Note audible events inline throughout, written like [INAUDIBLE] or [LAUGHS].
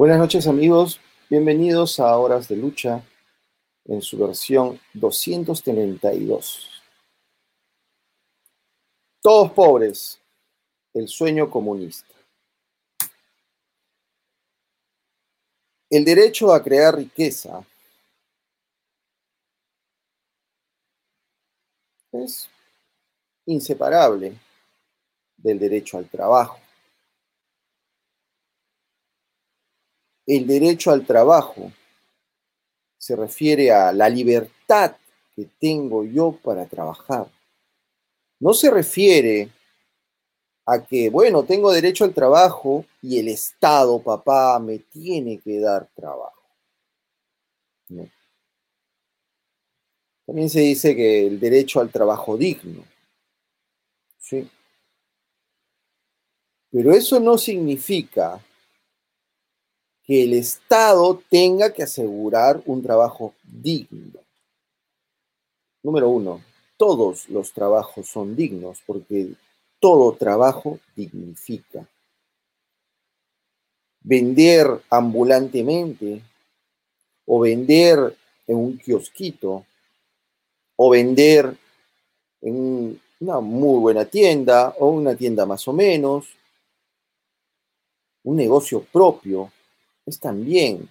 Buenas noches amigos, bienvenidos a Horas de Lucha en su versión 232. Todos pobres, el sueño comunista. El derecho a crear riqueza es inseparable del derecho al trabajo. El derecho al trabajo se refiere a la libertad que tengo yo para trabajar. No se refiere a que, bueno, tengo derecho al trabajo y el Estado, papá, me tiene que dar trabajo. También se dice que el derecho al trabajo digno. ¿sí? Pero eso no significa que el Estado tenga que asegurar un trabajo digno. Número uno, todos los trabajos son dignos porque todo trabajo dignifica. Vender ambulantemente o vender en un kiosquito o vender en una muy buena tienda o una tienda más o menos, un negocio propio es también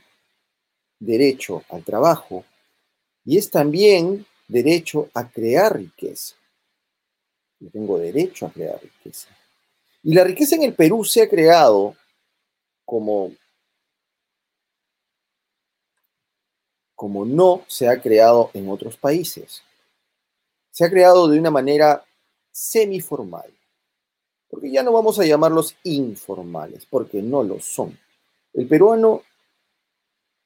derecho al trabajo y es también derecho a crear riqueza. Yo tengo derecho a crear riqueza. Y la riqueza en el Perú se ha creado como, como no se ha creado en otros países. Se ha creado de una manera semiformal. Porque ya no vamos a llamarlos informales, porque no lo son. El peruano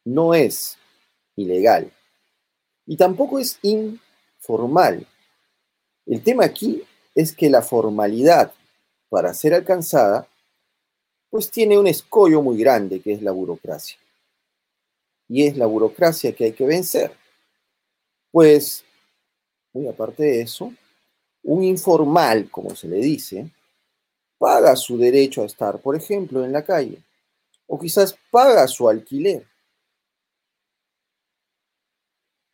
no es ilegal y tampoco es informal. El tema aquí es que la formalidad para ser alcanzada pues tiene un escollo muy grande que es la burocracia. Y es la burocracia que hay que vencer. Pues, muy aparte de eso, un informal, como se le dice, paga su derecho a estar, por ejemplo, en la calle o quizás paga su alquiler.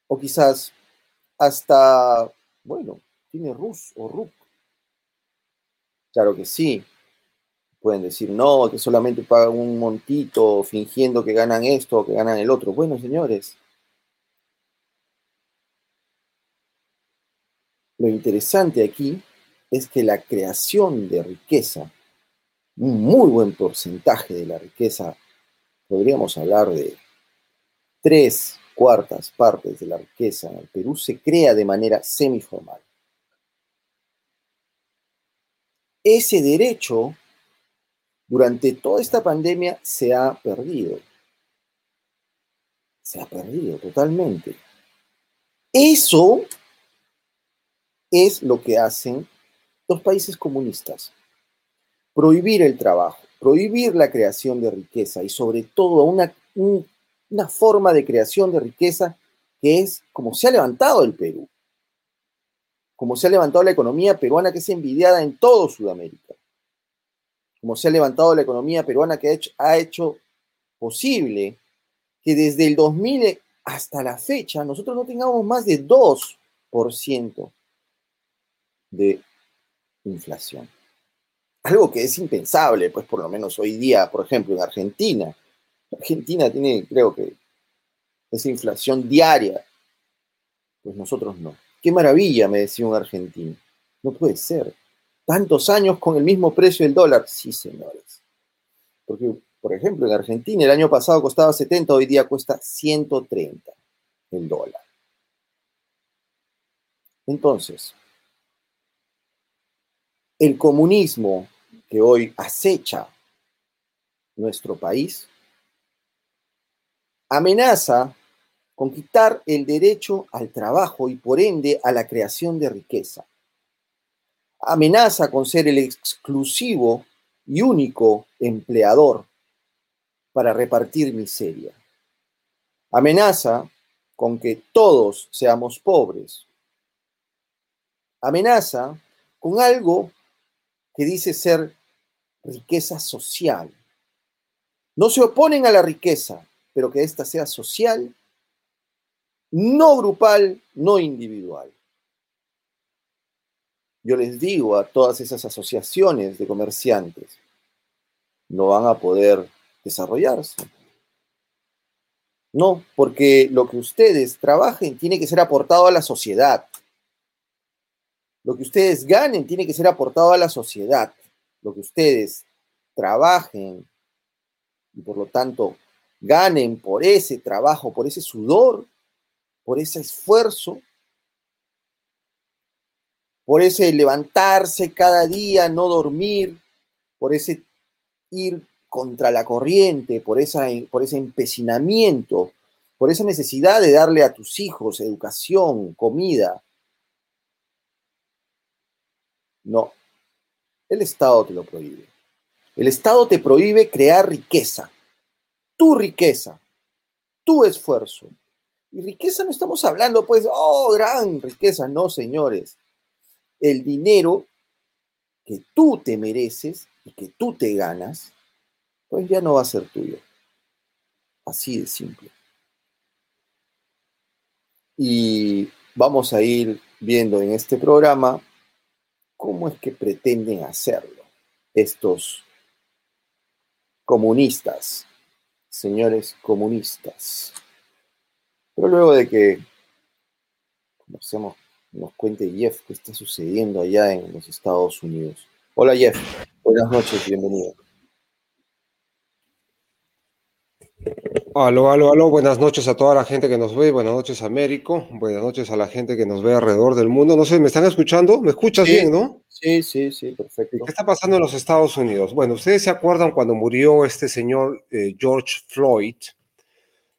O quizás hasta, bueno, tiene RUS o RUC. Claro que sí. Pueden decir, no, que solamente pagan un montito fingiendo que ganan esto o que ganan el otro. Bueno, señores, lo interesante aquí es que la creación de riqueza un muy buen porcentaje de la riqueza, podríamos hablar de tres cuartas partes de la riqueza en el Perú, se crea de manera semiformal. Ese derecho durante toda esta pandemia se ha perdido. Se ha perdido totalmente. Eso es lo que hacen los países comunistas prohibir el trabajo, prohibir la creación de riqueza y sobre todo una, una forma de creación de riqueza que es como se ha levantado el Perú, como se ha levantado la economía peruana que es envidiada en todo Sudamérica, como se ha levantado la economía peruana que ha hecho, ha hecho posible que desde el 2000 hasta la fecha nosotros no tengamos más de 2% de inflación algo que es impensable, pues por lo menos hoy día, por ejemplo, en Argentina. Argentina tiene, creo que, esa inflación diaria, pues nosotros no. Qué maravilla, me decía un argentino. No puede ser. Tantos años con el mismo precio del dólar. Sí, señores. Porque, por ejemplo, en Argentina el año pasado costaba 70, hoy día cuesta 130 el dólar. Entonces, el comunismo que hoy acecha nuestro país amenaza con quitar el derecho al trabajo y por ende a la creación de riqueza. Amenaza con ser el exclusivo y único empleador para repartir miseria. Amenaza con que todos seamos pobres. Amenaza con algo que dice ser riqueza social. No se oponen a la riqueza, pero que ésta sea social, no grupal, no individual. Yo les digo a todas esas asociaciones de comerciantes, no van a poder desarrollarse. No, porque lo que ustedes trabajen tiene que ser aportado a la sociedad. Lo que ustedes ganen tiene que ser aportado a la sociedad. Lo que ustedes trabajen y por lo tanto ganen por ese trabajo, por ese sudor, por ese esfuerzo, por ese levantarse cada día, no dormir, por ese ir contra la corriente, por, esa, por ese empecinamiento, por esa necesidad de darle a tus hijos educación, comida. No, el Estado te lo prohíbe. El Estado te prohíbe crear riqueza, tu riqueza, tu esfuerzo. Y riqueza no estamos hablando, pues, oh, gran riqueza, no, señores. El dinero que tú te mereces y que tú te ganas pues ya no va a ser tuyo. Así de simple. Y vamos a ir viendo en este programa cómo es que pretenden hacerlo estos comunistas, señores comunistas. Pero luego de que conocemos, nos cuente Jeff qué está sucediendo allá en los Estados Unidos. Hola Jeff, buenas noches, bienvenido. Aló, aló, aló, buenas noches a toda la gente que nos ve, buenas noches Américo, buenas noches a la gente que nos ve alrededor del mundo. No sé, ¿me están escuchando? ¿Me escuchas bien, no? Sí, sí, sí, perfecto. ¿Qué está pasando en los Estados Unidos? Bueno, ustedes se acuerdan cuando murió este señor eh, George Floyd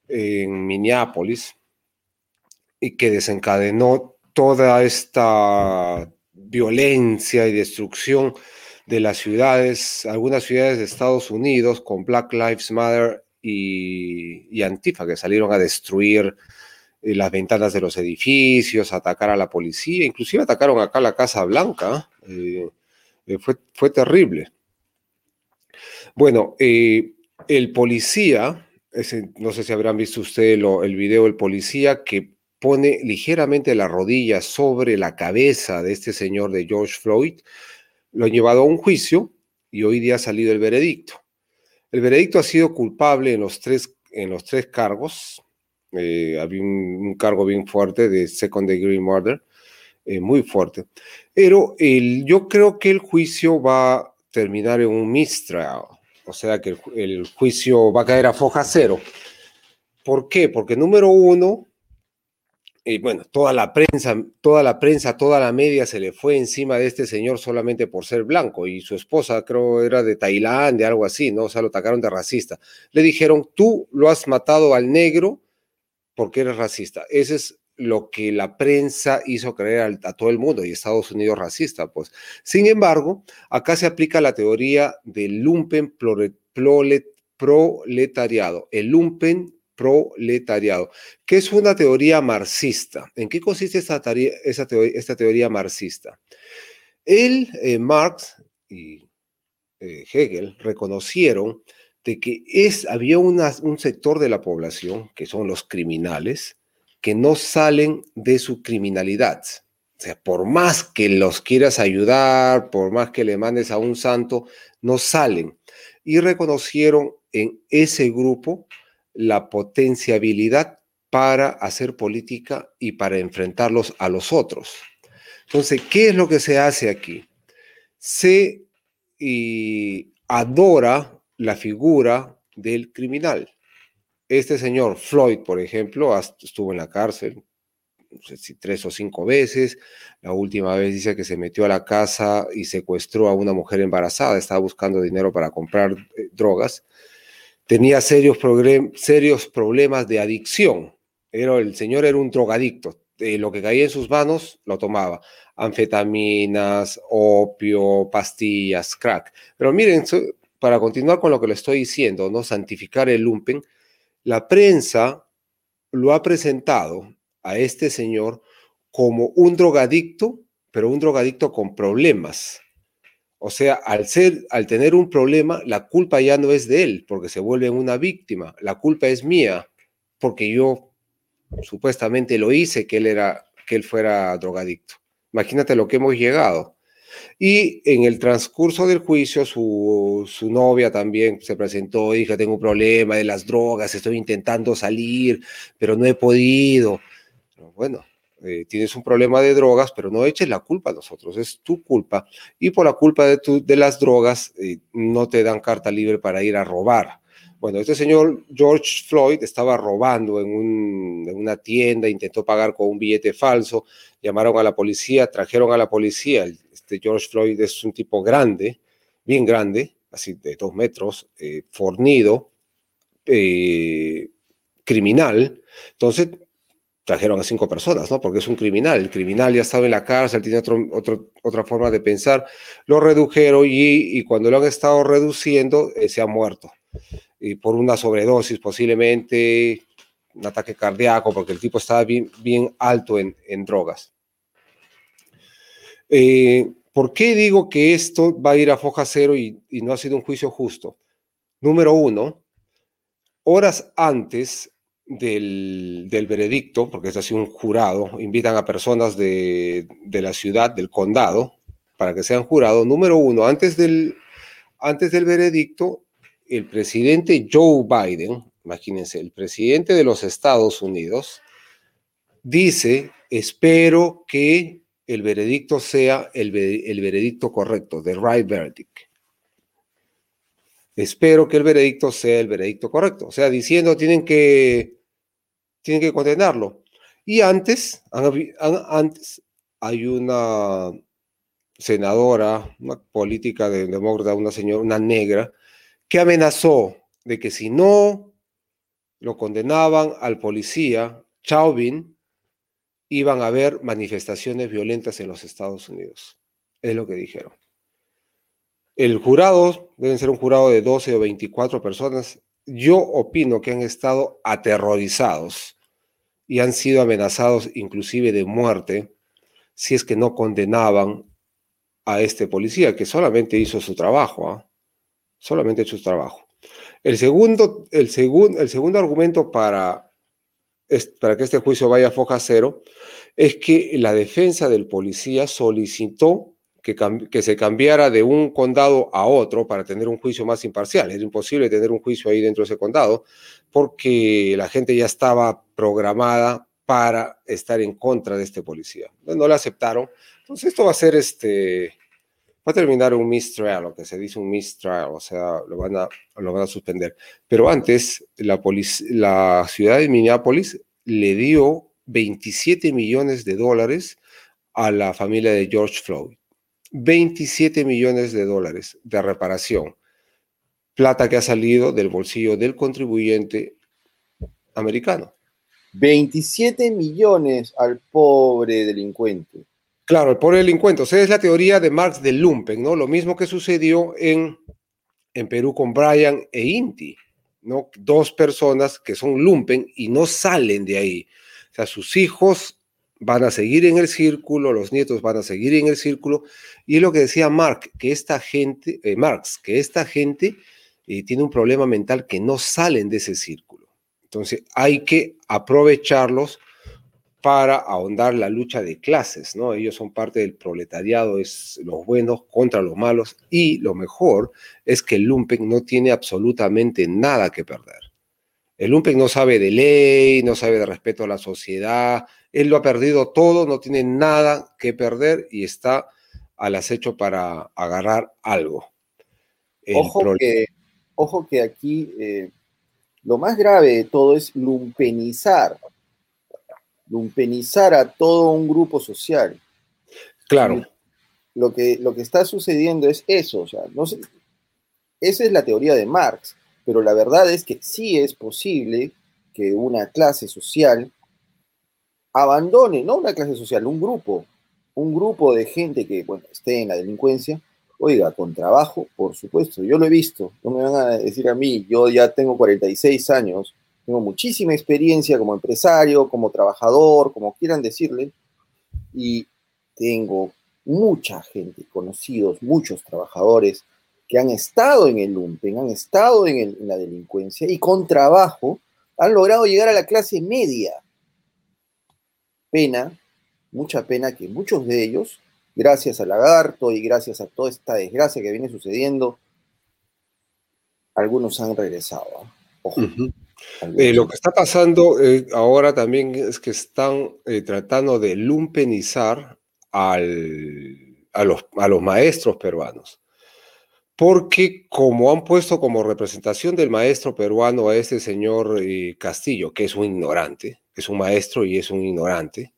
en Minneapolis y que desencadenó toda esta violencia y destrucción de las ciudades, algunas ciudades de Estados Unidos con Black Lives Matter y, Antifa, que salieron a destruir eh, las ventanas de los edificios, atacar a la policía, inclusive atacaron acá la Casa Blanca. Eh, eh, fue, fue, terrible. Bueno, el policía, no sé si habrán visto ustedes el video, el policía que pone ligeramente la rodilla sobre la cabeza de este señor de George Floyd, lo han llevado a un juicio y hoy día ha salido el veredicto. El veredicto ha sido culpable en los tres, en los tres cargos. Eh, había un, cargo bien fuerte de second degree murder, eh, muy fuerte. Pero el, yo creo que el juicio va a terminar en un mistrial, o sea que el, el juicio va a caer a foja cero. ¿Por qué? Porque número uno, y bueno, toda la prensa, toda la prensa, toda la media se le fue encima de este señor solamente por ser blanco y su esposa creo era de Tailandia, algo así, ¿no? O sea, lo atacaron de racista. Le dijeron, tú lo has matado al negro porque eres racista. Ese es lo que la prensa hizo creer a, todo el mundo y Estados Unidos racista, pues. Sin embargo, acá se aplica la teoría del lumpen proletariado. El lumpen proletariado, que es una teoría marxista. ¿En qué consiste esta, teoría, marxista? Él, eh, Marx y eh, Hegel reconocieron de que es, había un sector de la población, que son los criminales, que no salen de su criminalidad. O sea, por más que los quieras ayudar, por más que le mandes a un santo, no salen. Y reconocieron en ese grupo la potenciabilidad para hacer política y para enfrentarlos a los otros. Entonces, ¿qué es lo que se hace aquí? Se adora la figura del criminal. Este señor Floyd, por ejemplo, estuvo en la cárcel, tres o cinco veces. La última vez dice que se metió a la casa y secuestró a una mujer embarazada, estaba buscando dinero para comprar eh, drogas tenía serios, problemas de adicción. El señor era un drogadicto. lo que caía en sus manos lo tomaba. Anfetaminas, opio, pastillas, crack. Pero miren, para continuar con lo que le estoy diciendo, ¿no? Santificar el lumpen, la prensa lo ha presentado a este señor como un drogadicto, pero un drogadicto con problemas. O sea, al, ser, al tener un problema, la culpa ya no es de él, porque se vuelve una víctima. La culpa es mía, porque yo supuestamente lo hice que él, era, que él fuera drogadicto. Imagínate lo que hemos llegado. Y en el transcurso del juicio, su, su, novia también se presentó dijo, tengo un problema de las drogas, estoy intentando salir, pero no he podido. Bueno, eh, tienes un problema de drogas, pero no eches la culpa a nosotros, es tu culpa. Y por la culpa de, tu, de las drogas, eh, no te dan carta libre para ir a robar. Bueno, este señor George Floyd estaba robando en, un, en, una tienda, intentó pagar con un billete falso, llamaron a la policía, trajeron a la policía. Este George Floyd es un tipo grande, bien grande, así de dos metros, eh, fornido, criminal. Entonces trajeron a cinco personas, ¿no? Porque es un criminal. El criminal ya estaba en la cárcel, tiene otro, otra forma de pensar. Lo redujeron y, y cuando lo han estado reduciendo, eh, se ha muerto y por una sobredosis posiblemente, un ataque cardíaco, porque el tipo estaba bien, bien alto en, en drogas. Eh, ¿Por qué digo que esto va a ir a foja cero y, y no ha sido un juicio justo? Número uno, horas antes del, del, veredicto, porque es así un jurado, invitan a personas de, de, la ciudad, del condado, para que sean jurados. Número uno, antes del, antes del veredicto, el presidente Joe Biden, imagínense, el presidente de los Estados Unidos, dice, espero que el veredicto sea el, el veredicto correcto, the right verdict. Espero que el veredicto sea el veredicto correcto. O sea, diciendo, tienen que, tienen que condenarlo. Y antes, antes hay una senadora, una política de demócrata, una señora, una negra, que amenazó de que si no lo condenaban al policía Chauvin, iban a haber manifestaciones violentas en los Estados Unidos. Es lo que dijeron. El jurado, deben ser un jurado de 12 o 24 personas, yo opino que han estado aterrorizados y han sido amenazados inclusive de muerte si es que no condenaban a este policía que solamente hizo su trabajo. ¿eh? solamente hecho su trabajo. El segundo, el, el segundo argumento para, para que este juicio vaya a foja cero es que la defensa del policía solicitó que, que, se cambiara de un condado a otro para tener un juicio más imparcial. Era imposible tener un juicio ahí dentro de ese condado porque la gente ya estaba programada para estar en contra de este policía. No le aceptaron. Entonces esto va a ser este, va a terminar un mistrial, lo que se dice un mistrial, o sea, lo van a, lo van a suspender. Pero antes, la, la ciudad de Minneapolis le dio 27 millones de dólares a la familia de George Floyd. 27 millones de dólares de reparación. Plata que ha salido del bolsillo del contribuyente americano. 27 millones al pobre delincuente. Claro, el pobre delincuente. O sea, es la teoría de Marx del Lumpen, ¿no? Lo mismo que sucedió en, en Perú con Brian e Inti, ¿no? Dos personas que son Lumpen y no salen de ahí. O sea, sus hijos van a seguir en el círculo, los nietos van a seguir en el círculo. Y es lo que decía Marx, que esta gente, eh, Marx, que esta gente eh, tiene un problema mental que no salen de ese círculo. Entonces, hay que aprovecharlos para ahondar la lucha de clases, ¿no? Ellos son parte del proletariado, es los buenos contra los malos y lo mejor es que el lumpen no tiene absolutamente nada que perder. El lumpen no sabe de ley, no sabe de respeto a la sociedad, él lo ha perdido todo, no tiene nada que perder y está al acecho para agarrar algo. Ojo que, ojo que, aquí eh, lo más grave de todo es lumpenizar lumpenizar a todo un grupo social. Claro. Lo que, lo que está sucediendo es eso, o sea, no esa es la teoría de Marx, pero la verdad es que sí es posible que una clase social abandone, no una clase social, un grupo, un grupo de gente que esté en la delincuencia, oiga, con trabajo, por supuesto, yo lo he visto, no me van a decir a mí, yo ya tengo 46 años, tengo muchísima experiencia como empresario, como trabajador, como quieran decirle, y tengo mucha gente, conocidos, muchos trabajadores que han estado en el lumpen, han estado en la delincuencia y con trabajo han logrado llegar a la clase media. Pena, mucha pena que muchos de ellos, gracias al lagarto y gracias a toda esta desgracia que viene sucediendo, algunos han regresado. Eh, lo que está pasando eh, ahora también es que están eh, tratando de lumpenizar al, a, los, a los maestros peruanos. Porque como han puesto como representación del maestro peruano a este señor Castillo, que es un ignorante, es un maestro y es un ignorante,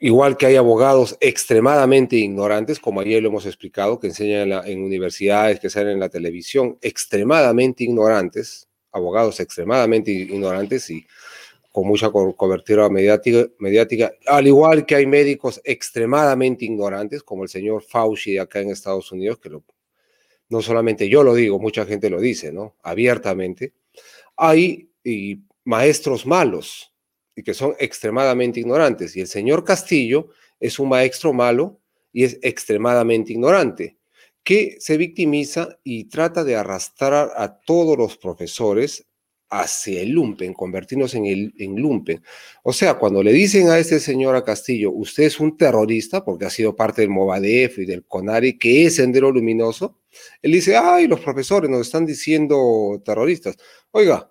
igual que hay abogados extremadamente ignorantes, como ayer lo hemos explicado, que enseñan en, universidades, que salen en la televisión, extremadamente ignorantes, abogados extremadamente ignorantes y con mucha cobertura mediática, mediática, al igual que hay médicos extremadamente ignorantes, como el señor Fauci de acá en Estados Unidos, que no solamente yo lo digo, mucha gente lo dice, ¿no? Abiertamente. Hay y maestros malos y que son extremadamente ignorantes. Y el señor Castillo es un maestro malo y es extremadamente ignorante que se victimiza y trata de arrastrar a todos los profesores hacia el lumpen, convertirnos en, el, en lumpen. O sea, cuando le dicen a este señor Castillo, usted es un terrorista porque ha sido parte del Movadef y del CONARI, que es Sendero Luminoso, él dice, ay, los profesores nos están diciendo terroristas. Oiga,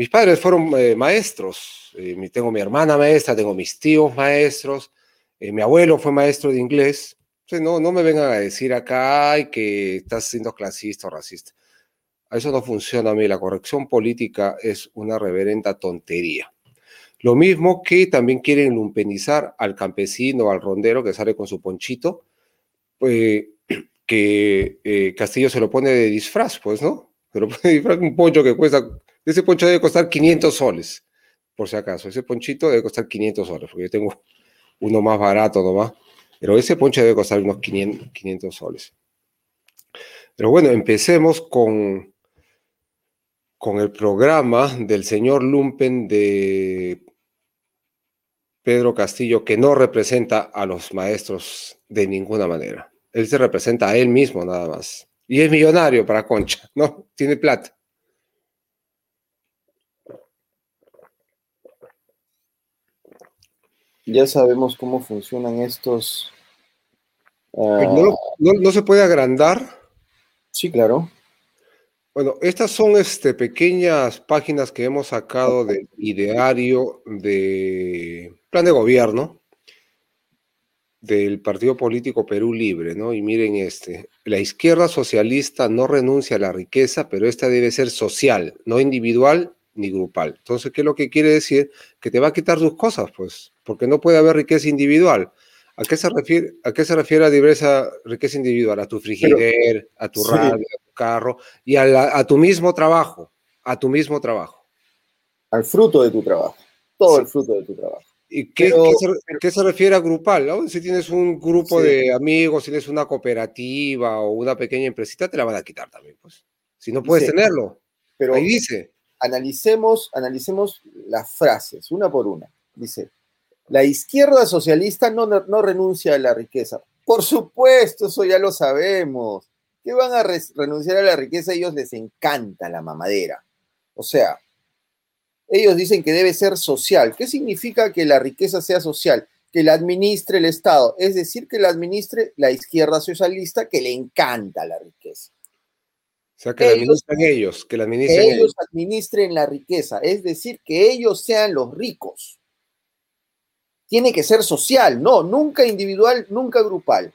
mis padres fueron eh, maestros, eh, tengo mi hermana maestra, tengo mis tíos maestros, eh, mi abuelo fue maestro de inglés, no, no me vengan a decir acá que estás siendo clasista o racista. Eso no funciona a mí. La corrección política es una reverenda tontería. Lo mismo que también quieren lumpenizar al campesino, al rondero que sale con su ponchito, pues, [CLEARS THROAT] que eh, Castillo se lo pone de disfraz, pues, ¿no? Se lo pone de disfraz, un poncho que cuesta, ese poncho debe costar 500 soles, por si acaso. Ese ponchito debe costar 500 soles, porque yo tengo uno más barato nomás. Pero ese ponche debe costar unos 500, soles. Pero bueno, empecemos con, con el programa del señor Lumpen de Pedro Castillo, que no representa a los maestros de ninguna manera. Él se representa a él mismo nada más. Y es millonario para Concha, ¿no? Tiene plata. Ya sabemos cómo funcionan estos. Ah, ¿No, se puede agrandar? Sí, claro. Bueno, estas son este, pequeñas páginas que hemos sacado del ideario de plan de gobierno del Partido Político Perú Libre, ¿no? Y miren este, la izquierda socialista no renuncia a la riqueza, pero esta debe ser social, no individual ni grupal. Entonces, ¿qué es lo que quiere decir? Que te va a quitar tus cosas, pues porque no puede haber riqueza individual. ¿A qué se refiere a, qué se refiere a diversa riqueza individual? A tu frigider, a tu radio, a tu carro y a, tu mismo trabajo, a tu mismo trabajo. Al fruto de tu trabajo, todo el fruto de tu trabajo. ¿Y qué, se, refiere a grupal? Si tienes un grupo de amigos, si tienes una cooperativa o una pequeña empresita, te la van a quitar también, pues. Si no puedes tenerlo. Pero Ahí dice. Analicemos, analicemos las frases, una por una. Dice, la izquierda socialista no, no, renuncia a la riqueza. Por supuesto, eso ya lo sabemos. ¿Qué van a renunciar a la riqueza? A ellos les encanta la mamadera. O sea, ellos dicen que debe ser social. ¿Qué significa que la riqueza sea social? Que la administre el Estado, es decir, que la administre la izquierda socialista que le encanta la riqueza. O sea, que la administren ellos, que la administren ellos. ellos administren la riqueza, es decir, que ellos sean los ricos tiene que ser social, no, nunca individual, nunca grupal.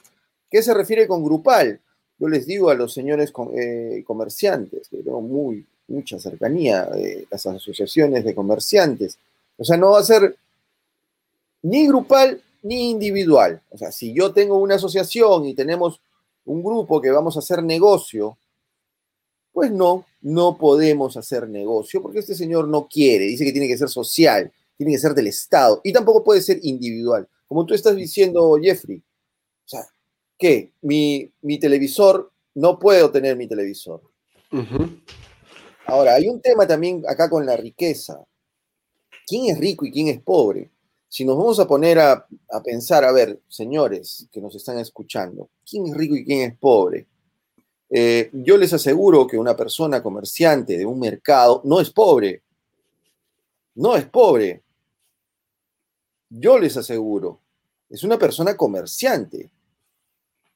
¿Qué se refiere con grupal? Yo les digo a los señores eh, comerciantes, que tengo muy, mucha cercanía, eh, las asociaciones de comerciantes. O sea, no va a ser ni grupal ni individual. O sea, si yo tengo una asociación y tenemos un grupo que vamos a hacer negocio, pues no, no podemos hacer negocio porque este señor no quiere, dice que tiene que ser social tiene que ser del Estado y tampoco puede ser individual. Como tú estás diciendo, Jeffrey, o sea, ¿qué? Mi, mi televisor, no puedo tener mi televisor. Ahora, hay un tema también acá con la riqueza. ¿Quién es rico y quién es pobre? si nos vamos a poner a, pensar, a ver, señores que nos están escuchando, ¿quién es rico y quién es pobre? Eh, yo les aseguro que una persona comerciante de un mercado no es pobre. No es pobre. Yo les aseguro, es una persona comerciante.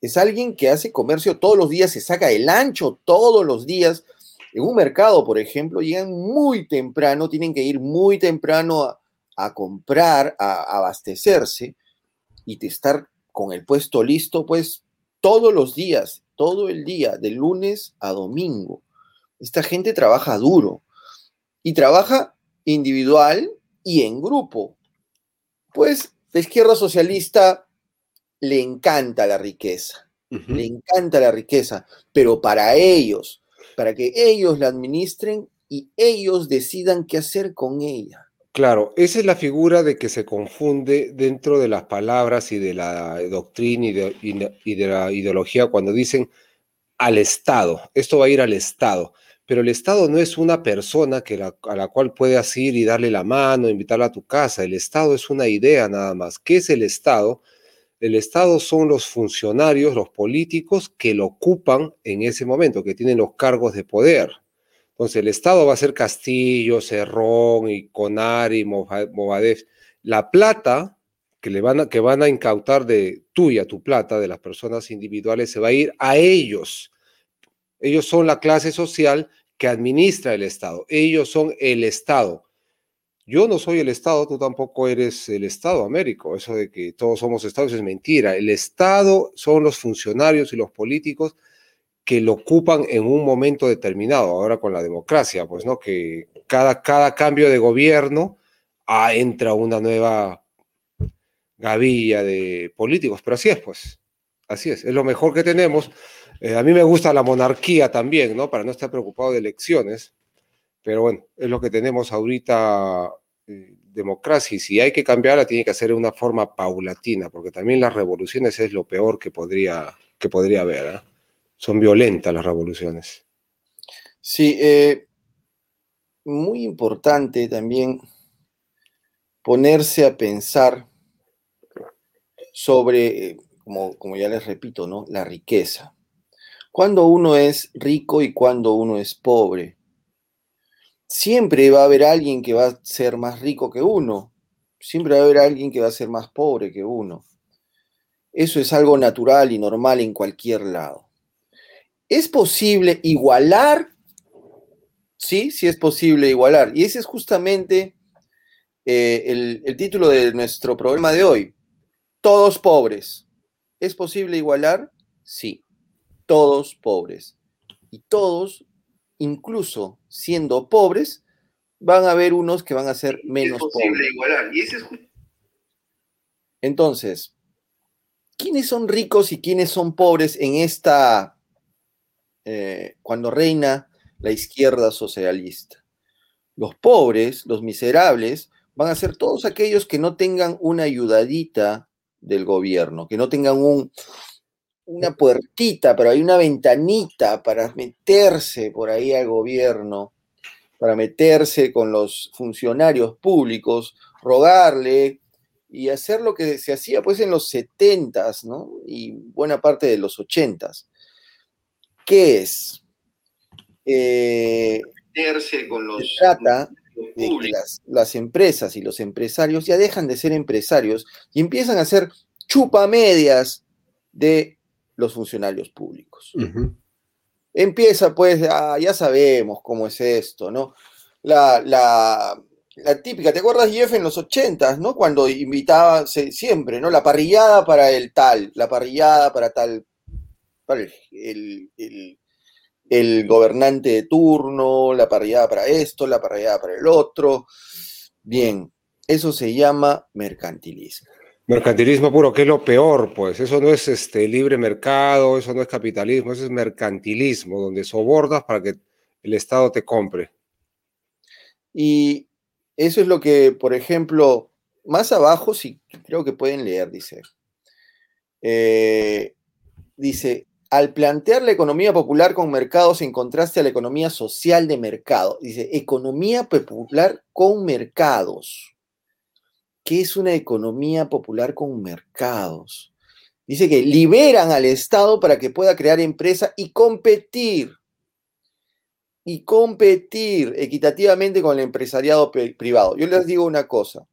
Es alguien que hace comercio todos los días, se saca el ancho todos los días. En un mercado, por ejemplo, llegan muy temprano, tienen que ir muy temprano a, comprar, a, abastecerse y estar con el puesto listo, pues todos los días, todo el día, de lunes a domingo. Esta gente trabaja duro y trabaja individual y en grupo. Pues la izquierda socialista le encanta la riqueza, le encanta la riqueza, pero para ellos, para que ellos la administren y ellos decidan qué hacer con ella. Claro, esa es la figura de que se confunde dentro de las palabras y de la doctrina y de, la ideología cuando dicen al Estado. Esto va a ir al Estado. Pero el Estado no es una persona a la cual puedas ir y darle la mano, invitarla a tu casa. El Estado es una idea nada más. ¿Qué es el Estado? El Estado son los funcionarios, los políticos que lo ocupan en ese momento, que tienen los cargos de poder. Entonces, el Estado va a ser Castillo, Cerrón, y Conari, Movadez. La plata que, le van a, que van a incautar de tuya, tu plata, de las personas individuales, se va a ir a ellos. Ellos son la clase social que administra el Estado. Ellos son el Estado. Yo no soy el Estado, tú tampoco eres el Estado, Américo. Eso de que todos somos Estados es mentira. El Estado son los funcionarios y los políticos que lo ocupan en un momento determinado, ahora con la democracia, pues, ¿no? Que cada, cada cambio de gobierno ah, entra una nueva gavilla de políticos, pero así es, pues, así es, es lo mejor que tenemos. Eh, a mí me gusta la monarquía también, ¿no? Para no estar preocupado de elecciones, pero bueno, es lo que tenemos ahorita, eh, democracia, y si hay que cambiarla, tiene que hacer de una forma paulatina, porque también las revoluciones es lo peor que podría, que podría haber, ¿eh? son violentas las revoluciones. Sí, eh, muy importante también ponerse a pensar sobre, como, como, ya les repito, ¿no? La riqueza. Cuando uno es rico y cuando uno es pobre. Siempre va a haber alguien que va a ser más rico que uno. Siempre va a haber alguien que va a ser más pobre que uno. Eso es algo natural y normal en cualquier lado. ¿Es posible igualar? Sí, sí es posible igualar. Y ese es justamente eh, el, título de nuestro programa de hoy. Todos pobres. ¿Es posible igualar? Sí, todos pobres. Y todos, incluso siendo pobres, van a haber unos que van a ser menos es posible Igualar. Y ese es Entonces, ¿quiénes son ricos y quiénes son pobres en esta eh, cuando reina la izquierda socialista. Los pobres, los miserables, van a ser todos aquellos que no tengan una ayudadita del gobierno, que no tengan un, una puertita, pero hay una ventanita para meterse por ahí al gobierno, para meterse con los funcionarios públicos, rogarle y hacer lo que se hacía pues en los setentas, ¿no? Y buena parte de los ochentas. ¿Qué es? Eh, con los se trata de que las, empresas y los empresarios ya dejan de ser empresarios y empiezan a ser chupamedias de los funcionarios públicos. Empieza, pues, ya sabemos cómo es esto, ¿no? La, la, típica, ¿te acuerdas, Jeff, en los ochentas, ¿no? Cuando invitaba siempre, ¿no? La parrillada para el tal, la parrillada para tal el, el, gobernante de turno, la parrillada para esto, la parrillada para el otro. Bien, eso se llama mercantilismo. Mercantilismo puro, que es lo peor, pues. Eso no es este libre mercado, eso no es capitalismo, eso es mercantilismo, donde sobordas para que el Estado te compre. Y eso es lo que, por ejemplo, más abajo, sí creo que pueden leer, dice. Eh, dice, al plantear la economía popular con mercados en contraste a la economía social de mercado. Dice, economía popular con mercados. ¿Qué es una economía popular con mercados? Dice que liberan al Estado para que pueda crear empresa y competir. Y competir equitativamente con el empresariado privado. Yo les digo una cosa.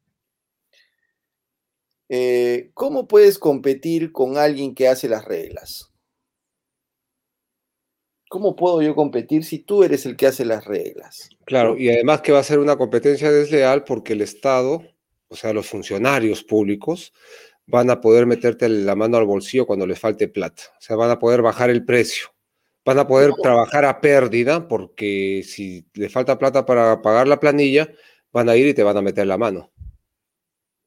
Eh, ¿Cómo puedes competir con alguien que hace las reglas? ¿Cómo puedo yo competir si tú eres el que hace las reglas? Claro, y además que va a ser una competencia desleal porque el Estado, o sea, los funcionarios públicos, van a poder meterte la mano al bolsillo cuando les falte plata. O sea, van a poder bajar el precio. Van a poder trabajar a pérdida porque si le falta plata para pagar la planilla, van a ir y te van a meter la mano.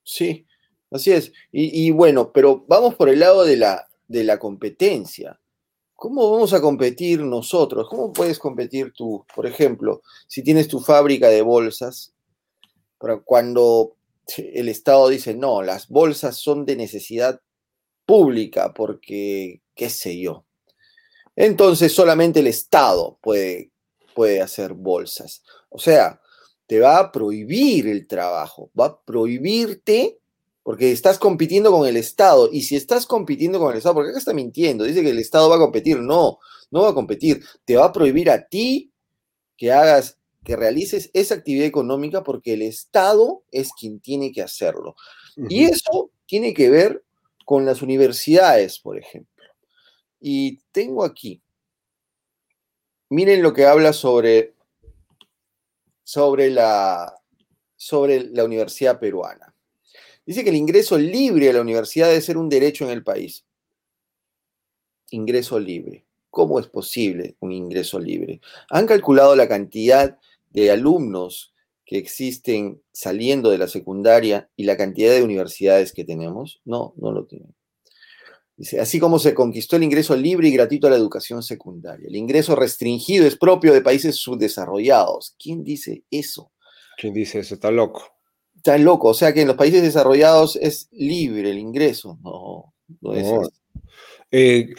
Sí, así es. Y, y bueno, pero vamos por el lado de la, de la competencia. ¿Cómo vamos a competir nosotros? ¿Cómo puedes competir tú? Por ejemplo, si tienes tu fábrica de bolsas, cuando el Estado dice, no, las bolsas son de necesidad pública porque, qué sé yo. Entonces solamente el Estado puede, puede hacer bolsas. O sea, te va a prohibir el trabajo, va a prohibirte porque estás compitiendo con el Estado. Y si estás compitiendo con el Estado, porque acá está mintiendo, dice que el Estado va a competir. No, no va a competir. Te va a prohibir a ti que hagas, que realices esa actividad económica porque el Estado es quien tiene que hacerlo. Y eso tiene que ver con las universidades, por ejemplo. Y tengo aquí, miren lo que habla sobre, sobre, la, sobre la universidad peruana. Dice que el ingreso libre a la universidad debe ser un derecho en el país. Ingreso libre. ¿Cómo es posible un ingreso libre? ¿Han calculado la cantidad de alumnos que existen saliendo de la secundaria y la cantidad de universidades que tenemos? No, no lo tienen. Dice, así como se conquistó el ingreso libre y gratuito a la educación secundaria. El ingreso restringido es propio de países subdesarrollados. ¿Quién dice eso? ¿Quién dice eso? Está loco. Está loco, o sea que en los países desarrollados es libre el ingreso. No, no es eh,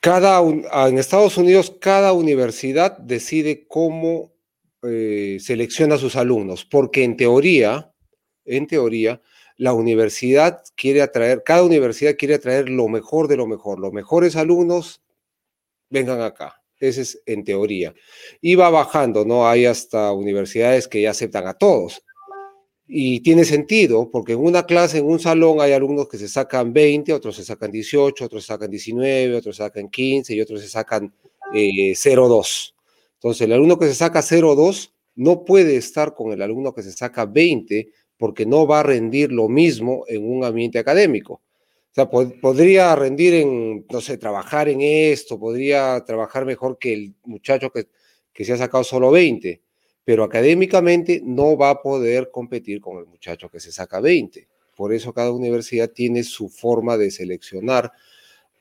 cada, en Estados Unidos, cada universidad decide cómo eh, selecciona a sus alumnos, porque en teoría, en teoría, la universidad quiere atraer, cada universidad quiere atraer lo mejor de lo mejor. Los mejores alumnos vengan acá. Ese es en teoría. Y va bajando, ¿no? Hay hasta universidades que ya aceptan a todos. Y tiene sentido, porque en una clase, en un salón, hay alumnos que se sacan 20, otros se sacan 18, otros se sacan 19, otros se sacan 15 y otros se sacan eh, 0,2. Entonces, el alumno que se saca 0,2 no puede estar con el alumno que se saca 20 porque no va a rendir lo mismo en un ambiente académico. O sea, podría rendir en, no sé, trabajar en esto, podría trabajar mejor que el muchacho que, que se ha sacado solo 20 pero académicamente no va a poder competir con el muchacho que se saca 20. Por eso cada universidad tiene su forma de seleccionar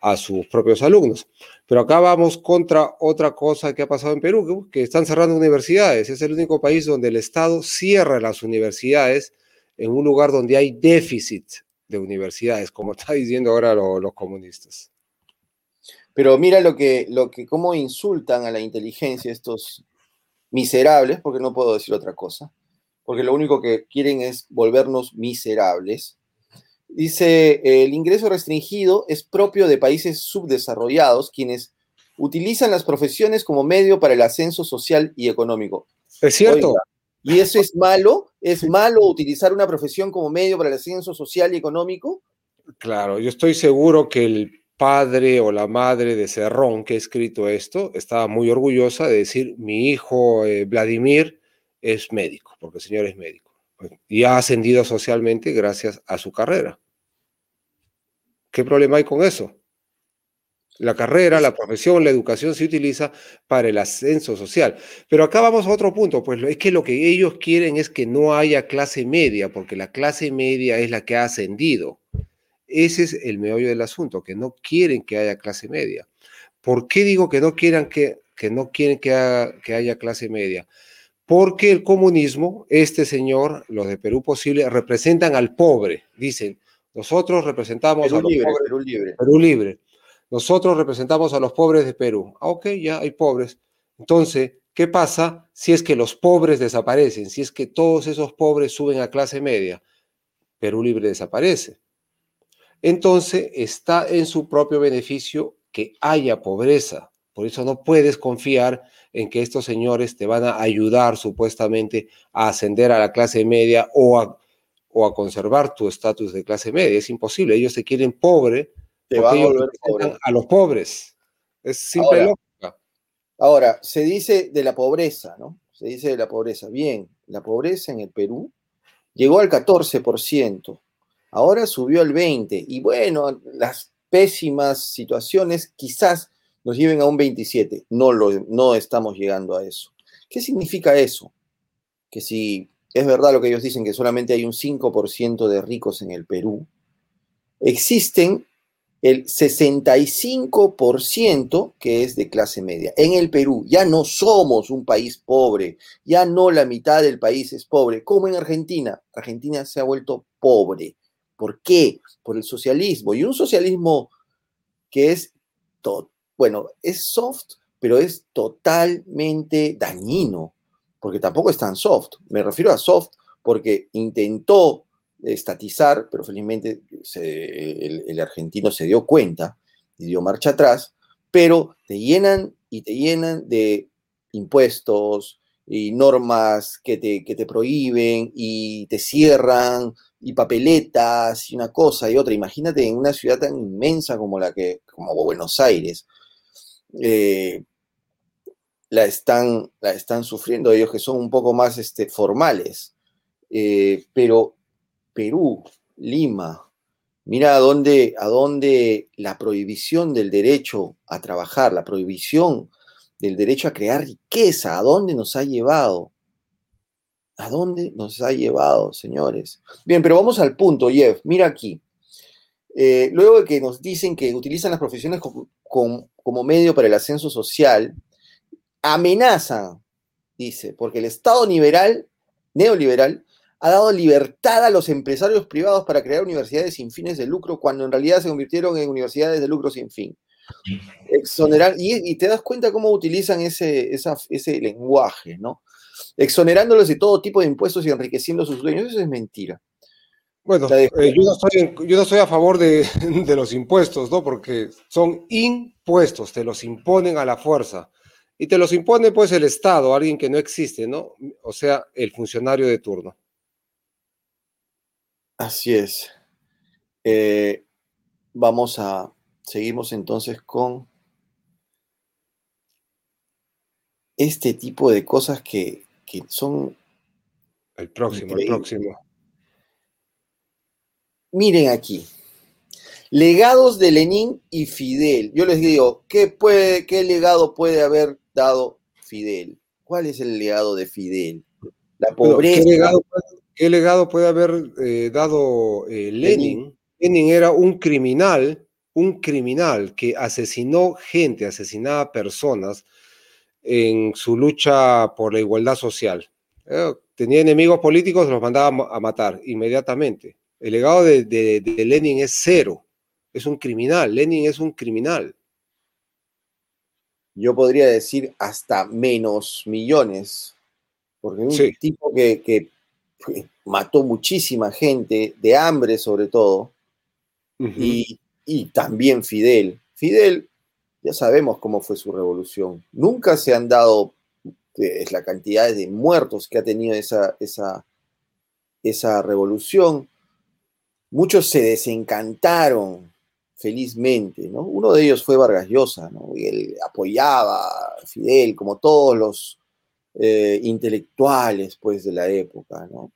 a sus propios alumnos. Pero acá vamos contra otra cosa que ha pasado en Perú, que están cerrando universidades. Es el único país donde el Estado cierra las universidades en un lugar donde hay déficit de universidades, como [LAUGHS] está diciendo ahora los comunistas. Pero mira lo que, lo que, cómo insultan a la inteligencia estos miserables, porque no puedo decir otra cosa, porque lo único que quieren es volvernos miserables. Dice, el ingreso restringido es propio de países subdesarrollados, quienes utilizan las profesiones como medio para el ascenso social y económico. Es cierto. ¿Y eso es malo? ¿Es malo utilizar una profesión como medio para el ascenso social y económico? Claro, yo estoy seguro que el padre o la madre de Cerrón que ha escrito esto estaba muy orgullosa de decir, mi hijo eh, Vladimir es médico, porque el señor es médico. Y ha ascendido socialmente gracias a su carrera. ¿Qué problema hay con eso? La carrera, la profesión, la educación se utiliza para el ascenso social. Pero acá vamos a otro punto, pues es que lo que ellos quieren es que no haya clase media, porque la clase media es la que ha ascendido. Ese es el meollo del asunto, que no quieren que haya clase media. ¿Por qué digo que no, quieran que, que no quieren que, haya clase media? Porque el comunismo, este señor, los de Perú Posible, representan al pobre. Dicen, nosotros representamos a los pobres. Perú libre. Perú libre. Nosotros representamos a los pobres de Perú. Ah, ok, ya hay pobres. Entonces, ¿qué pasa si es que los pobres desaparecen? Si es que todos esos pobres suben a clase media Perú Libre desaparece. Entonces está en su propio beneficio que haya pobreza. Por eso no puedes confiar en que estos señores te van a ayudar supuestamente a ascender a la clase media o a, o a conservar tu estatus de clase media. Es imposible. Ellos se quieren pobre. Te van a volver pobre. A los pobres. Es simple ahora, lógica. Ahora, se dice de la pobreza, ¿no? Se dice de la pobreza. Bien, la pobreza en el Perú llegó al 14%. Ahora subió al 20%. Y bueno, las pésimas situaciones quizás nos lleven a un 27. No, lo, no estamos llegando a eso. ¿Qué significa eso? Que si es verdad lo que ellos dicen, que solamente hay un 5% de ricos en el Perú, existen el 65% que es de clase media. En el Perú ya no somos un país pobre, ya no la mitad del país es pobre, como en Argentina. Argentina se ha vuelto pobre. ¿Por qué? Por el socialismo. Y un socialismo que es, bueno, es soft, pero es totalmente dañino, porque tampoco es tan soft. Me refiero a soft porque intentó estatizar, pero felizmente el, argentino se dio cuenta y dio marcha atrás, pero te llenan y te llenan de impuestos y normas que te, que te prohíben y te cierran y papeletas y una cosa y otra. Imagínate en una ciudad tan inmensa como la que, como Buenos Aires, eh, la, están, la están sufriendo ellos que son un poco más este, formales. Eh, pero Perú, Lima, mira a dónde, a dónde la prohibición del derecho a trabajar, la prohibición del derecho a crear riqueza, a dónde nos ha llevado. ¿A dónde nos ha llevado, señores? Bien, pero vamos al punto, Jeff. Mira aquí. Eh, luego de que nos dicen que utilizan las profesiones como medio para el ascenso social, amenazan, dice, porque el Estado liberal, neoliberal, ha dado libertad a los empresarios privados para crear universidades sin fines de lucro, cuando en realidad se convirtieron en universidades de lucro sin fin. Exonerar, y, te das cuenta cómo utilizan ese, ese lenguaje, ¿no? Exonerándolos de todo tipo de impuestos y enriqueciendo sus dueños. Eso es mentira. Bueno, eh, yo, no estoy, yo, no estoy, a favor de, [LAUGHS] de, los impuestos, ¿no? Porque son impuestos, te los imponen a la fuerza. Y te los impone pues el Estado, alguien que no existe, ¿no? O sea, el funcionario de turno. Así es. Eh, vamos a, seguimos entonces con este tipo de cosas que, son... El próximo, el próximo. Miren aquí. Legados de Lenin y Fidel. Yo les digo, ¿qué, puede, ¿qué legado puede haber dado Fidel? ¿Cuál es el legado de Fidel? La pobreza. ¿qué, legado ¿Qué legado puede haber eh, dado eh, Lenin? Lenin era un criminal, un criminal que asesinó gente, asesinaba personas en su lucha por la igualdad social. Eh, tenía enemigos políticos, los mandaba a matar inmediatamente. El legado de, de Lenin es cero. Es un criminal. Lenin es un criminal. Yo podría decir hasta menos millones, porque un tipo que, que mató muchísima gente, de hambre sobre todo, y, también Fidel. Fidel, ya sabemos cómo fue su revolución. Nunca se han dado es la cantidad de muertos que ha tenido esa, esa, esa revolución. Muchos se desencantaron felizmente, ¿no? Uno de ellos fue Vargas Llosa, ¿no? Y él apoyaba a Fidel, como todos los eh, intelectuales pues, de la época. ¿no?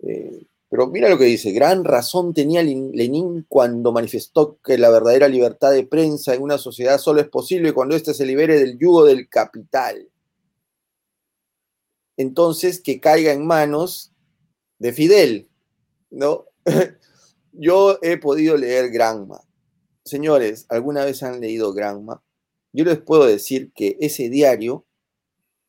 Eh, pero mira lo que dice, gran razón tenía Lenin cuando manifestó que la verdadera libertad de prensa en una sociedad solo es posible cuando éste se libere del yugo del capital. Entonces, que caiga en manos de Fidel, ¿no? [LAUGHS] Yo he podido leer Granma. Señores, ¿alguna vez han leído Granma? Yo les puedo decir que ese diario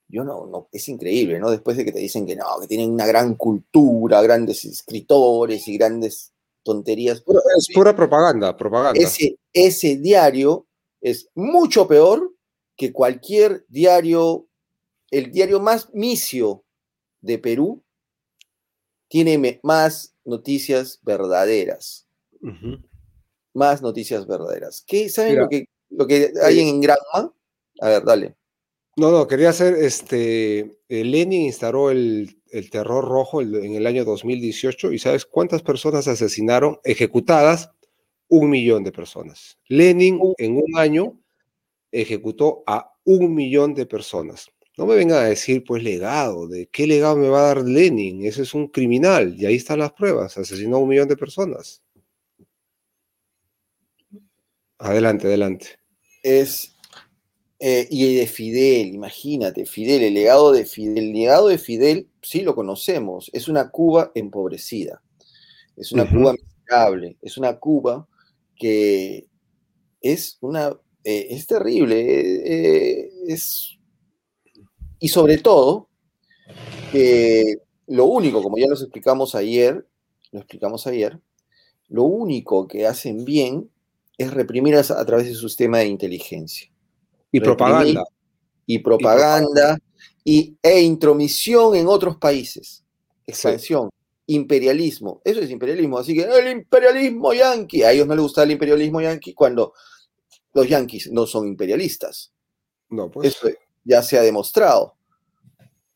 yo no, no, es increíble, ¿no? Después de que te dicen que no, que tienen una gran cultura, grandes escritores y grandes tonterías. Es pura propaganda, propaganda. Ese, ese diario es mucho peor que cualquier diario, el diario más misio de Perú, tiene más noticias verdaderas. Más noticias verdaderas. ¿Qué, ¿Saben lo que, lo que hay en Granma? A ver, dale. No, no, quería hacer, este, eh, Lenin instaló el, terror rojo en el año 2018 y ¿sabes cuántas personas asesinaron, ejecutadas? Un millón de personas. Lenin en un año ejecutó a un millón de personas. No me vengan a decir, pues, legado. ¿De qué legado me va a dar Lenin? Ese es un criminal. Y ahí están las pruebas. Asesinó a un millón de personas. Adelante, adelante. Es. Eh, y de Fidel, imagínate, Fidel, el legado de Fidel. El legado de Fidel, sí lo conocemos. Es una Cuba empobrecida. Es una Cuba miserable. Es una Cuba que es una. Eh, es terrible. Eh, es y sobre todo, lo único, como ya nos explicamos ayer, lo explicamos ayer, lo único que hacen bien es reprimir a, través de su sistema de inteligencia. Y propaganda. Y propaganda, y, e intromisión en otros países. Expansión. Imperialismo. Eso es imperialismo. Así que el imperialismo yanqui. A ellos no les gusta el imperialismo yanqui cuando los yanquis no son imperialistas. No, pues. Eso, ya se ha demostrado.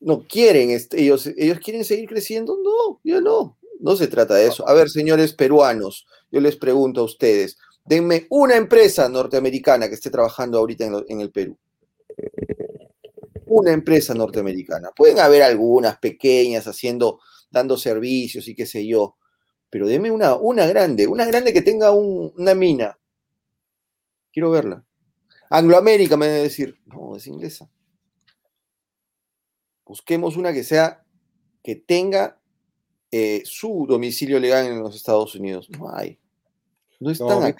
No quieren, este, ellos, ellos quieren seguir creciendo. No, ya no. No se trata de eso. A ver, señores peruanos, yo les pregunto a ustedes, denme una empresa norteamericana que esté trabajando ahorita en, el Perú. Una empresa norteamericana. Pueden haber algunas pequeñas haciendo, dando servicios y qué sé yo, pero denme una, una grande, una grande que tenga una mina. Quiero verla. Angloamérica me debe decir, no, es inglesa. Busquemos una que sea, que tenga eh, su domicilio legal en los Estados Unidos. No hay. No están no,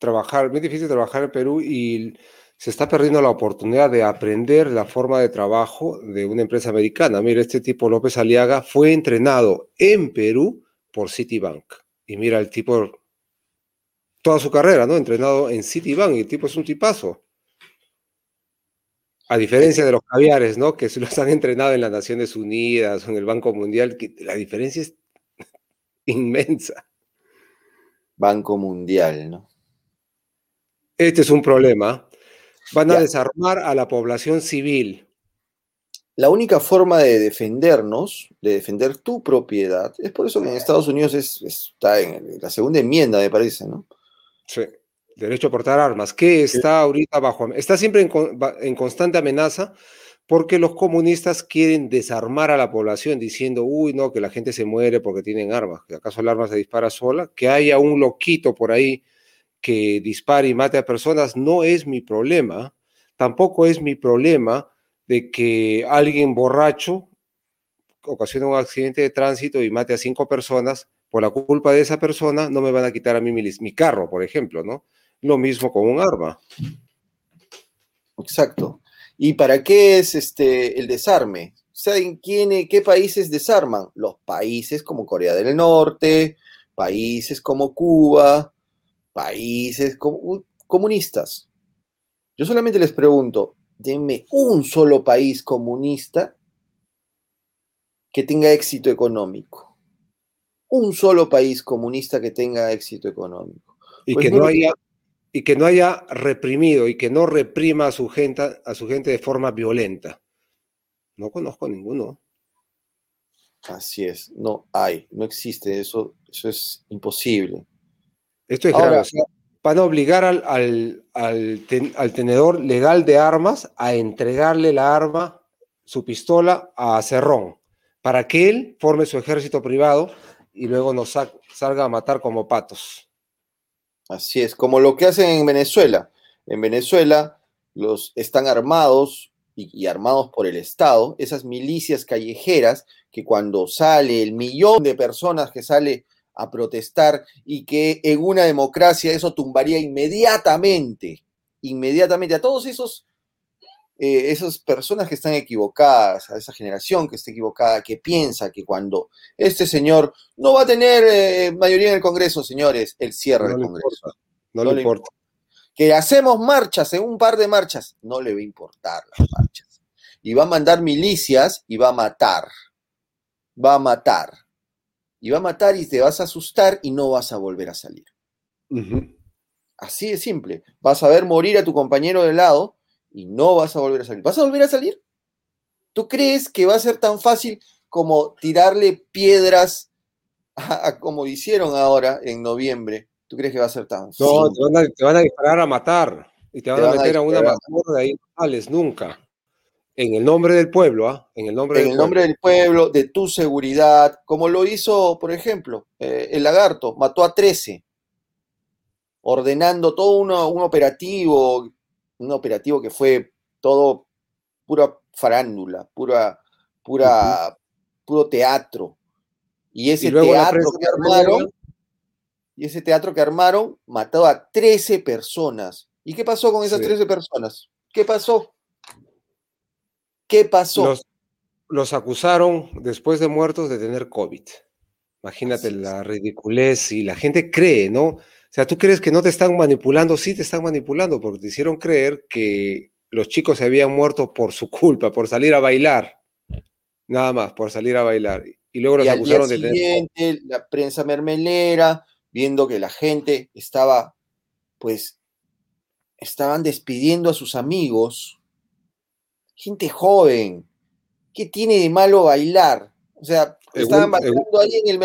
Trabajar, muy difícil trabajar en Perú y se está perdiendo la oportunidad de aprender la forma de trabajo de una empresa americana. Mira, este tipo López Aliaga fue entrenado en Perú por Citibank. Y mira, el tipo, toda su carrera, ¿no? Entrenado en Citibank y el tipo es un tipazo. A diferencia de los caviares, ¿no? Que se los han entrenado en las Naciones Unidas o en el Banco Mundial, que la diferencia es [LAUGHS] inmensa. Banco Mundial, ¿no? Este es un problema. Van a desarmar a la población civil. La única forma de defendernos, de defender tu propiedad, es por eso que en Estados Unidos está en la segunda enmienda, me parece, ¿no? Sí. Derecho a portar armas, ¿Qué está ahorita bajo, está siempre en, constante amenaza porque los comunistas quieren desarmar a la población diciendo, uy, no, que la gente se muere porque tienen armas, que acaso el arma se dispara sola, que haya un loquito por ahí que dispare y mate a personas, no es mi problema, tampoco es mi problema de que alguien borracho ocasione un accidente de tránsito y mate a cinco personas, por la culpa de esa persona no me van a quitar a mí mi carro, por ejemplo, ¿no? Lo mismo con un arma. Exacto. ¿Y para qué es este, el desarme? ¿Saben quién, qué países desarman? Los países como Corea del Norte, países como Cuba, países como, comunistas. Yo solamente les pregunto, denme un solo país comunista que tenga éxito económico. Un solo país comunista que tenga éxito económico. Y pues que no haya y que no haya reprimido y que no reprima a su gente, a su gente de forma violenta. No conozco ninguno. Así es, no hay, no existe, eso, eso es imposible. Esto es grave, van a obligar al, al, tenedor legal de armas a entregarle la arma, su pistola, a Cerrón, para que él forme su ejército privado y luego nos salga a matar como patos. Así es, como lo que hacen en Venezuela. En Venezuela los están armados y, armados por el Estado, esas milicias callejeras que cuando sale el millón de personas que sale a protestar y que en una democracia eso tumbaría inmediatamente, inmediatamente a todos esos eh, esas personas que están equivocadas, a esa generación que está equivocada, que piensa que cuando este señor no va a tener eh, mayoría en el Congreso, señores, el cierre del Congreso. no, le importa. Que hacemos marchas, en un par de marchas, no le va a importar las marchas. Y va a mandar milicias y va a matar. Va a matar. y va a matar y te vas a asustar y no vas a volver a salir. Así de simple. Vas a ver morir a tu compañero de lado y no vas a volver a salir. ¿Vas a volver a salir? ¿Tú crees que va a ser tan fácil como tirarle piedras como hicieron ahora en noviembre? ¿Tú crees que va a ser tan fácil? No, te van, a, disparar a matar y te van, a meter a, una mazmorra de ahí no sales nunca. En el nombre del pueblo, ¿ah? En el nombre, en del, el nombre pueblo. del pueblo, de tu seguridad, como lo hizo, por ejemplo, eh, el lagarto, mató a 13, ordenando todo un operativo, un operativo que fue todo pura farándula, pura, pura, puro teatro. Y ese teatro que armaron, y ese teatro que armaron mató a 13 personas. ¿Y qué pasó con esas 13 personas? ¿Qué pasó? ¿Qué pasó? Los, acusaron después de muertos de tener COVID. Imagínate la ridiculez y la gente cree, ¿no? O sea, tú crees que no te están manipulando, sí te están manipulando porque te hicieron creer que los chicos se habían muerto por su culpa, por salir a bailar. Nada más, por salir a bailar. Y luego los acusaron de tener. La prensa mermelera, viendo que la gente estaba, pues, estaban despidiendo a sus amigos gente joven. ¿Qué tiene de malo bailar? O sea, estaban bailando ahí en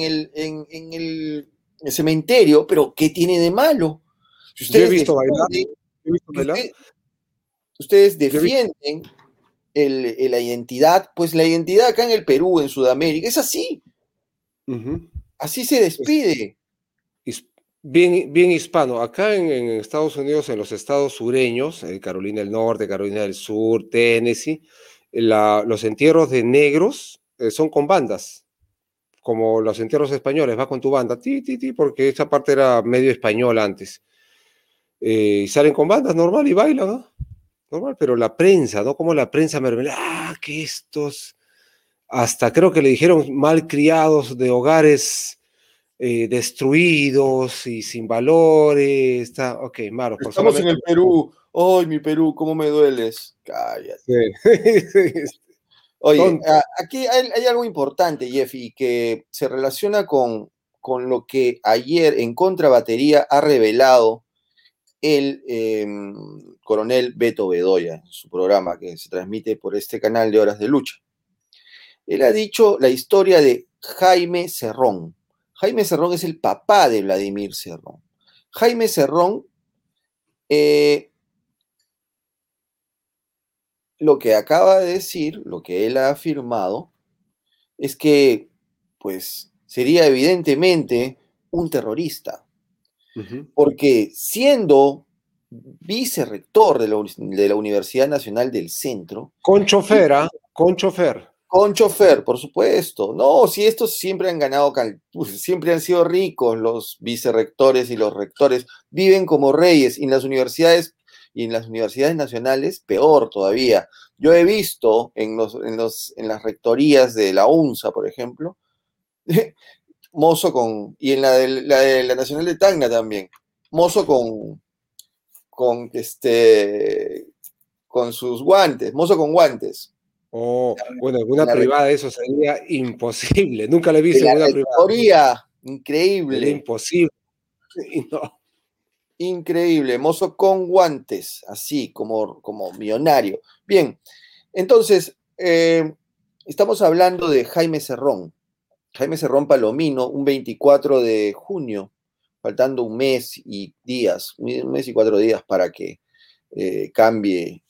el, en, el, cementerio, pero ¿qué tiene de malo? Si ustedes he visto bailar. Ustedes, defienden la identidad, pues la identidad acá en el Perú, en Sudamérica, es así. Así se despide bien, bien hispano. Acá en, Estados Unidos, en los estados sureños, eh, Carolina del Norte, Carolina del Sur, Tennessee, los entierros de negros eh, son con bandas, como los entierros españoles, va con tu banda, ti, ti, ti, porque esa parte era medio español antes. Eh, y salen con bandas normal y bailan, ¿no? Normal, pero la prensa, ¿no? Como la prensa mermelada, ah, que estos, hasta creo que le dijeron mal criados de hogares eh, destruidos y sin valores. Está, ok, Maro. Estamos en el Perú. ¡Ay, mi Perú! ¿Cómo me dueles? Cállate. [LAUGHS] Oye, aquí hay, algo importante, Jeffy, que se relaciona con, con lo que ayer en Contrabatería ha revelado el em, coronel Beto Bedoya en su programa que se transmite por este canal de Horas de Lucha. Él ha dicho la historia de Jaime Cerrón. Jaime Cerrón es el papá de Vladimir Cerrón. Jaime Cerrón, eh, lo que acaba de decir, lo que él ha afirmado, es que, pues, sería evidentemente un terrorista. Porque siendo vicerrector de la, de la Universidad Nacional del Centro. Con chofer, ¿ah? Con chofer. Con chofer, por supuesto. No, si estos siempre han ganado, pues, siempre han sido ricos los vicerrectores y los rectores, viven como reyes y en las universidades y en las universidades nacionales peor todavía. Yo he visto en, los, en, los, en las rectorías de la UNSA, por ejemplo, [LAUGHS] mozo con, y en la de la, Nacional de Tacna también, mozo con, con, este, con sus guantes, mozo con guantes Oh, bueno, alguna privada eso sería imposible. Nunca le he visto en una privada. Increíble. imposible. [LAUGHS] Increíble. Mozo con guantes, así como, como millonario. Bien, entonces, eh, estamos hablando de Jaime Cerrón. Jaime Cerrón Palomino, un 24 de junio, faltando un mes y días, un mes y cuatro días para que eh, cambie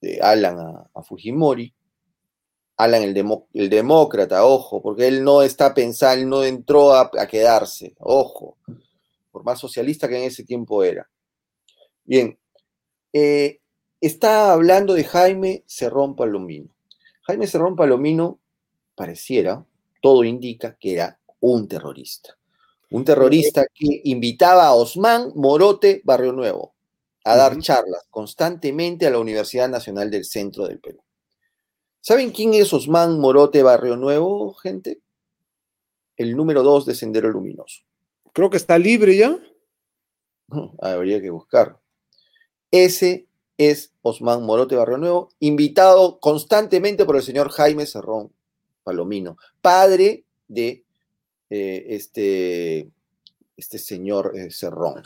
de Alan a Fujimori. Alan el, el, demócrata, ojo, porque él no está pensando, no entró a, quedarse, ojo, por más socialista que en ese tiempo era. Bien, eh, está hablando de Jaime Cerrón Palomino. Jaime Cerrón Palomino pareciera, todo indica que era un terrorista. Un terrorista que invitaba a Osman Morote Barrio Nuevo a dar charlas constantemente a la Universidad Nacional del Centro del Perú. ¿Saben quién es Osman Morote Barrio Nuevo, gente? El número dos de Sendero Luminoso. Creo que está libre ya. Habría que buscar. Ese es Osman Morote Barrio Nuevo, invitado constantemente por el señor Jaime Cerrón Palomino, padre de eh, este, este señor eh, Cerrón,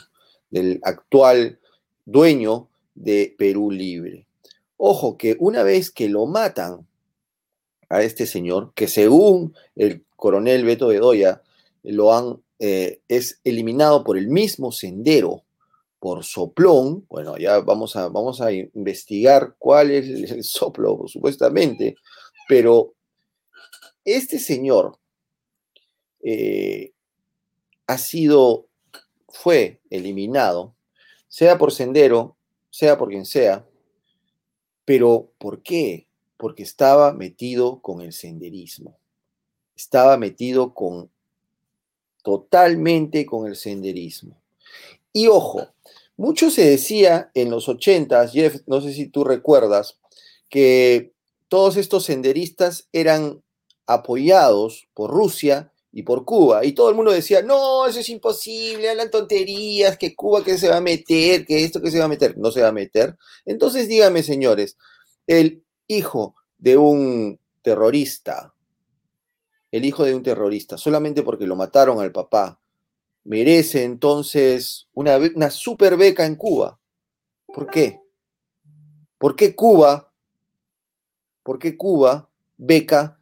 del actual dueño de Perú Libre. Ojo que una vez que lo matan a este señor, que según el coronel Beto Bedoya, lo han, eh, es eliminado por el mismo sendero, por soplón, bueno, ya vamos a, vamos a investigar cuál es el soplo, supuestamente, pero este señor eh, ha sido, fue eliminado, sea por sendero, sea por quien sea, pero ¿por qué? Porque estaba metido con el senderismo, estaba metido con totalmente con el senderismo. Y ojo, mucho se decía en los 80, Jeff, no sé si tú recuerdas, que todos estos senderistas eran apoyados por Rusia y por Cuba. Y todo el mundo decía, no, eso es imposible, hablan tonterías, que Cuba que se va a meter, que esto que se va a meter, no se va a meter. Entonces dígame, señores, el hijo de un terrorista, el hijo de un terrorista, solamente porque lo mataron al papá, merece entonces una, una super beca en Cuba. ¿Por qué? ¿Por qué Cuba, por qué Cuba beca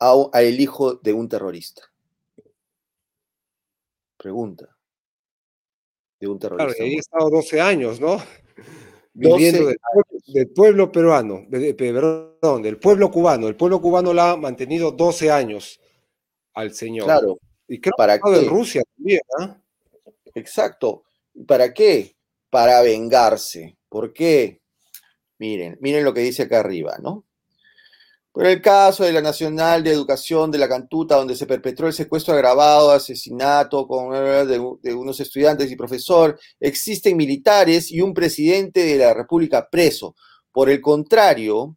a, el hijo de un terrorista? Pregunta. De un terrorista. Claro, ahí he estado 12 años, ¿no? [LAUGHS] Viviendo del, pueblo peruano, perdón, del pueblo cubano. El pueblo cubano la ha mantenido 12 años al señor. Claro. Y creo ¿Para que de Rusia también, ¿ah? Exacto. ¿Para qué? Para vengarse. ¿Por qué? Miren, miren lo que dice acá arriba, ¿no? Por el caso de la Nacional de Educación de la Cantuta, donde se perpetró el secuestro agravado, asesinato con, eh, de, unos estudiantes y profesor, existen militares y un presidente de la República preso. Por el contrario,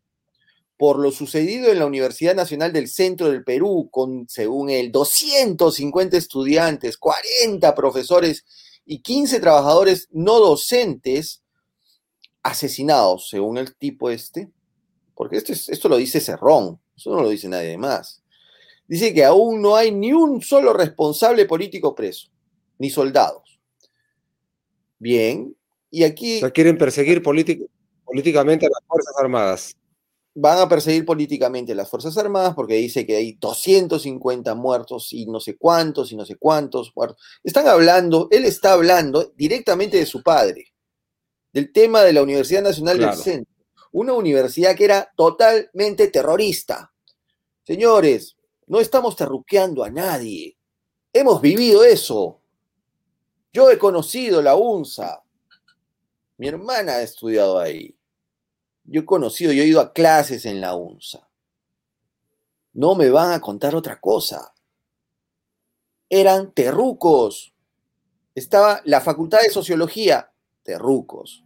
por lo sucedido en la Universidad Nacional del Centro del Perú, con, según él, 250 estudiantes, 40 profesores y 15 trabajadores no docentes asesinados, según el tipo este, porque esto, esto lo dice Cerrón, eso no lo dice nadie más. Dice que aún no hay ni un solo responsable político preso, ni soldados. Bien, y aquí... O quieren perseguir políticamente a las Fuerzas Armadas. Van a perseguir políticamente las Fuerzas Armadas porque dice que hay 250 muertos y no sé cuántos y no sé cuántos muertos. Están hablando, él está hablando directamente de su padre, del tema de la Universidad Nacional del Centro una universidad que era totalmente terrorista. Señores, no estamos terruqueando a nadie. Hemos vivido eso. Yo he conocido la UNSA. Mi hermana ha estudiado ahí. Yo he conocido, yo he ido a clases en la UNSA. No me van a contar otra cosa. Eran terrucos. Estaba la Facultad de Sociología, terrucos.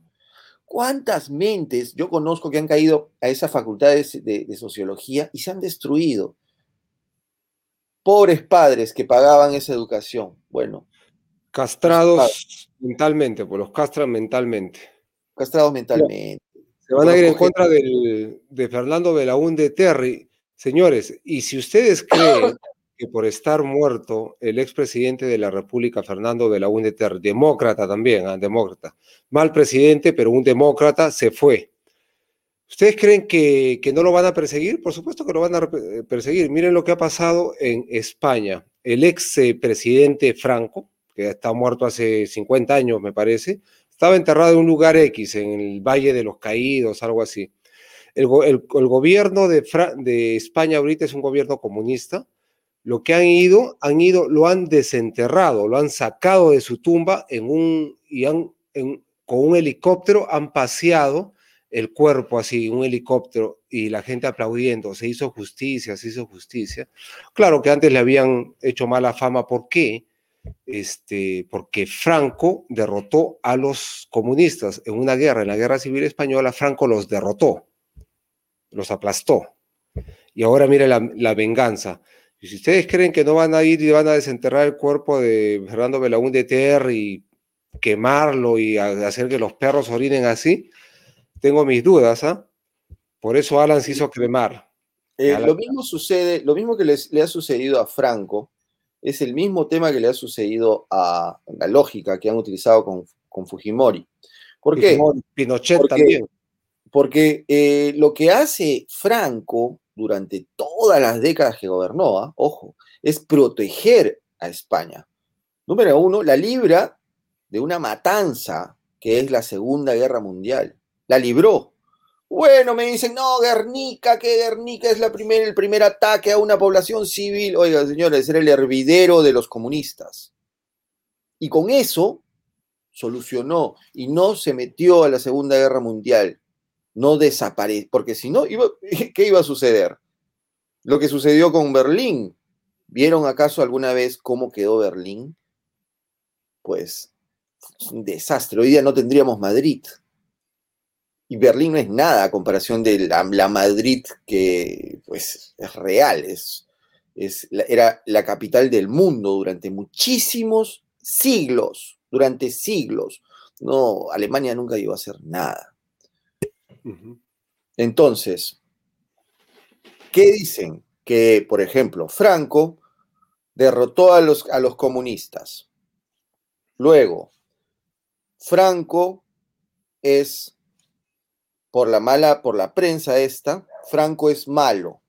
¿Cuántas mentes yo conozco que han caído a esas facultades de, sociología y se han destruido? Pobres padres que pagaban esa educación. Bueno. Castrados mentalmente, pues los castran mentalmente. Castrados mentalmente. Se van a ir en contra de Fernando Belaúnde Terry. Señores, y si ustedes [COUGHS] creen que por estar muerto el expresidente de la República, Fernando Belaúnde Terry, demócrata también, ¿ah? demócrata, mal presidente, pero un demócrata, se fue. ¿Ustedes creen que, que, no lo van a perseguir? Por supuesto que lo van a eh, perseguir. Miren lo que ha pasado en España. El ex presidente Franco, que está muerto hace 50 años, me parece, estaba enterrado en un lugar X, en el Valle de los Caídos, algo así. El, gobierno de, de España ahorita es un gobierno comunista, lo que han ido, han ido, lo han desenterrado, lo han sacado de su tumba en un, y han, con un helicóptero han paseado el cuerpo así, un helicóptero, y la gente aplaudiendo, se hizo justicia, se hizo justicia. Claro que antes le habían hecho mala fama, ¿por qué? Este, porque Franco derrotó a los comunistas en una guerra, en la guerra civil española, Franco los derrotó, los aplastó. Y ahora mire la, la venganza. Y si ustedes creen que no van a ir y van a desenterrar el cuerpo de Fernando Belaúnde Ter y quemarlo y hacer que los perros orinen así, tengo mis dudas, ¿ah? Por eso Alan se hizo cremar. Eh, lo mismo sucede, lo mismo que le ha sucedido a Franco, es el mismo tema que le ha sucedido a la lógica que han utilizado con, Fujimori. ¿Por qué? Pinochet también. Porque eh, lo que hace Franco durante todas las décadas que gobernó, ¿ah? ojo, es proteger a España. Número uno, la libra de una matanza que es la Segunda Guerra Mundial. La libró. Bueno, me dicen, no, Guernica, que Guernica es el primer ataque a una población civil. Oiga, señores, era el hervidero de los comunistas. Y con eso solucionó y no se metió a la Segunda Guerra Mundial. No desapareció, porque si no, [LAUGHS] ¿qué iba a suceder? Lo que sucedió con Berlín. ¿Vieron acaso alguna vez cómo quedó Berlín? Pues un desastre. Hoy día no tendríamos Madrid. Y Berlín no es nada a comparación de la, Madrid que pues, es real, es, es, era la capital del mundo durante muchísimos siglos, durante siglos. No, Alemania nunca iba a hacer nada. Entonces, ¿qué dicen? Que, por ejemplo, Franco derrotó a los, a los comunistas. Luego, Franco es, por la mala, por la prensa esta, Franco es malo.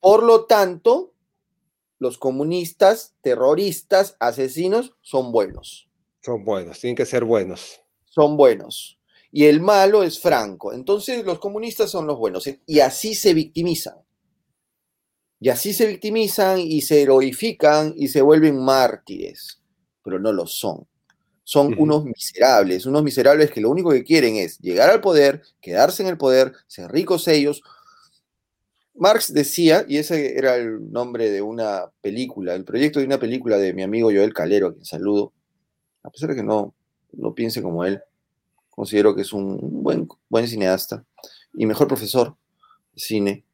Por lo tanto, los comunistas, terroristas, asesinos, son buenos. Son buenos, tienen que ser buenos. Son buenos. Y el malo es Franco. Entonces los comunistas son los buenos. Y así se victimizan. Y así se victimizan y se heroifican y se vuelven mártires. Pero no lo son son unos miserables, unos miserables que lo único que quieren es llegar al poder, quedarse en el poder, ser ricos ellos. Marx decía, y ese era el nombre de una película, el proyecto de una película de mi amigo Joel Calero, a quien saludo, a pesar de que no, no piense como él, considero que es un buen, buen cineasta y mejor profesor de cine.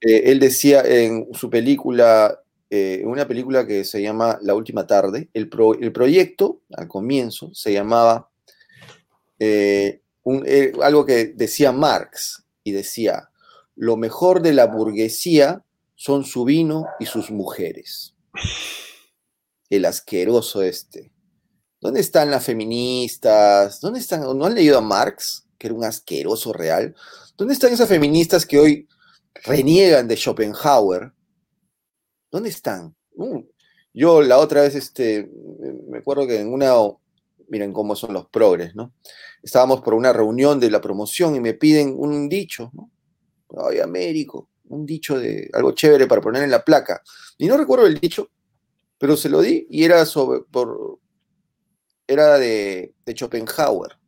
Eh, él decía en su película eh, una película que se llama La Última Tarde. El, proyecto, al comienzo, se llamaba eh, eh, algo que decía Marx y decía, lo mejor de la burguesía son su vino y sus mujeres. El asqueroso este. ¿Dónde están las feministas? ¿Dónde están? ¿No han leído a Marx, que era un asqueroso real? ¿Dónde están esas feministas que hoy reniegan de Schopenhauer ¿Dónde están? Uh, yo la otra vez, este, me acuerdo que en una, miren cómo son los progres, ¿no? Estábamos por una reunión de la promoción y me piden un dicho, ¿no? Ay, Américo, un dicho de algo chévere para poner en la placa. Y no recuerdo el dicho, pero se lo di y era sobre, por, era de, de Schopenhauer.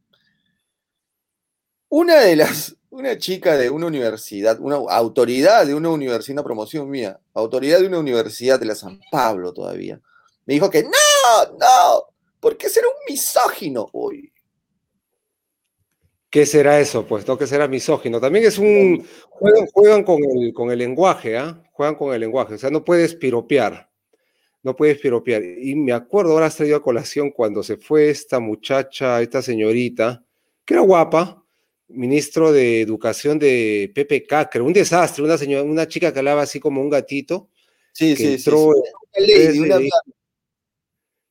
Una de las, una chica de una universidad, una autoridad de una universidad, una promoción mía, autoridad de una universidad de la San Pablo todavía, me dijo que no, no, porque será un misógino hoy. ¿Qué será eso? Pues no que será misógino. También es un. Juegan, con, el, con el lenguaje, ¿ah? Juegan con el lenguaje. O sea, no puedes piropear. No puedes piropear. Y me acuerdo, ahora has traído a colación cuando se fue esta muchacha, esta señorita, que era guapa, ministro de Educación de PPK, creo, un desastre, una señora, una chica que hablaba así como un gatito. Sí, sí, entró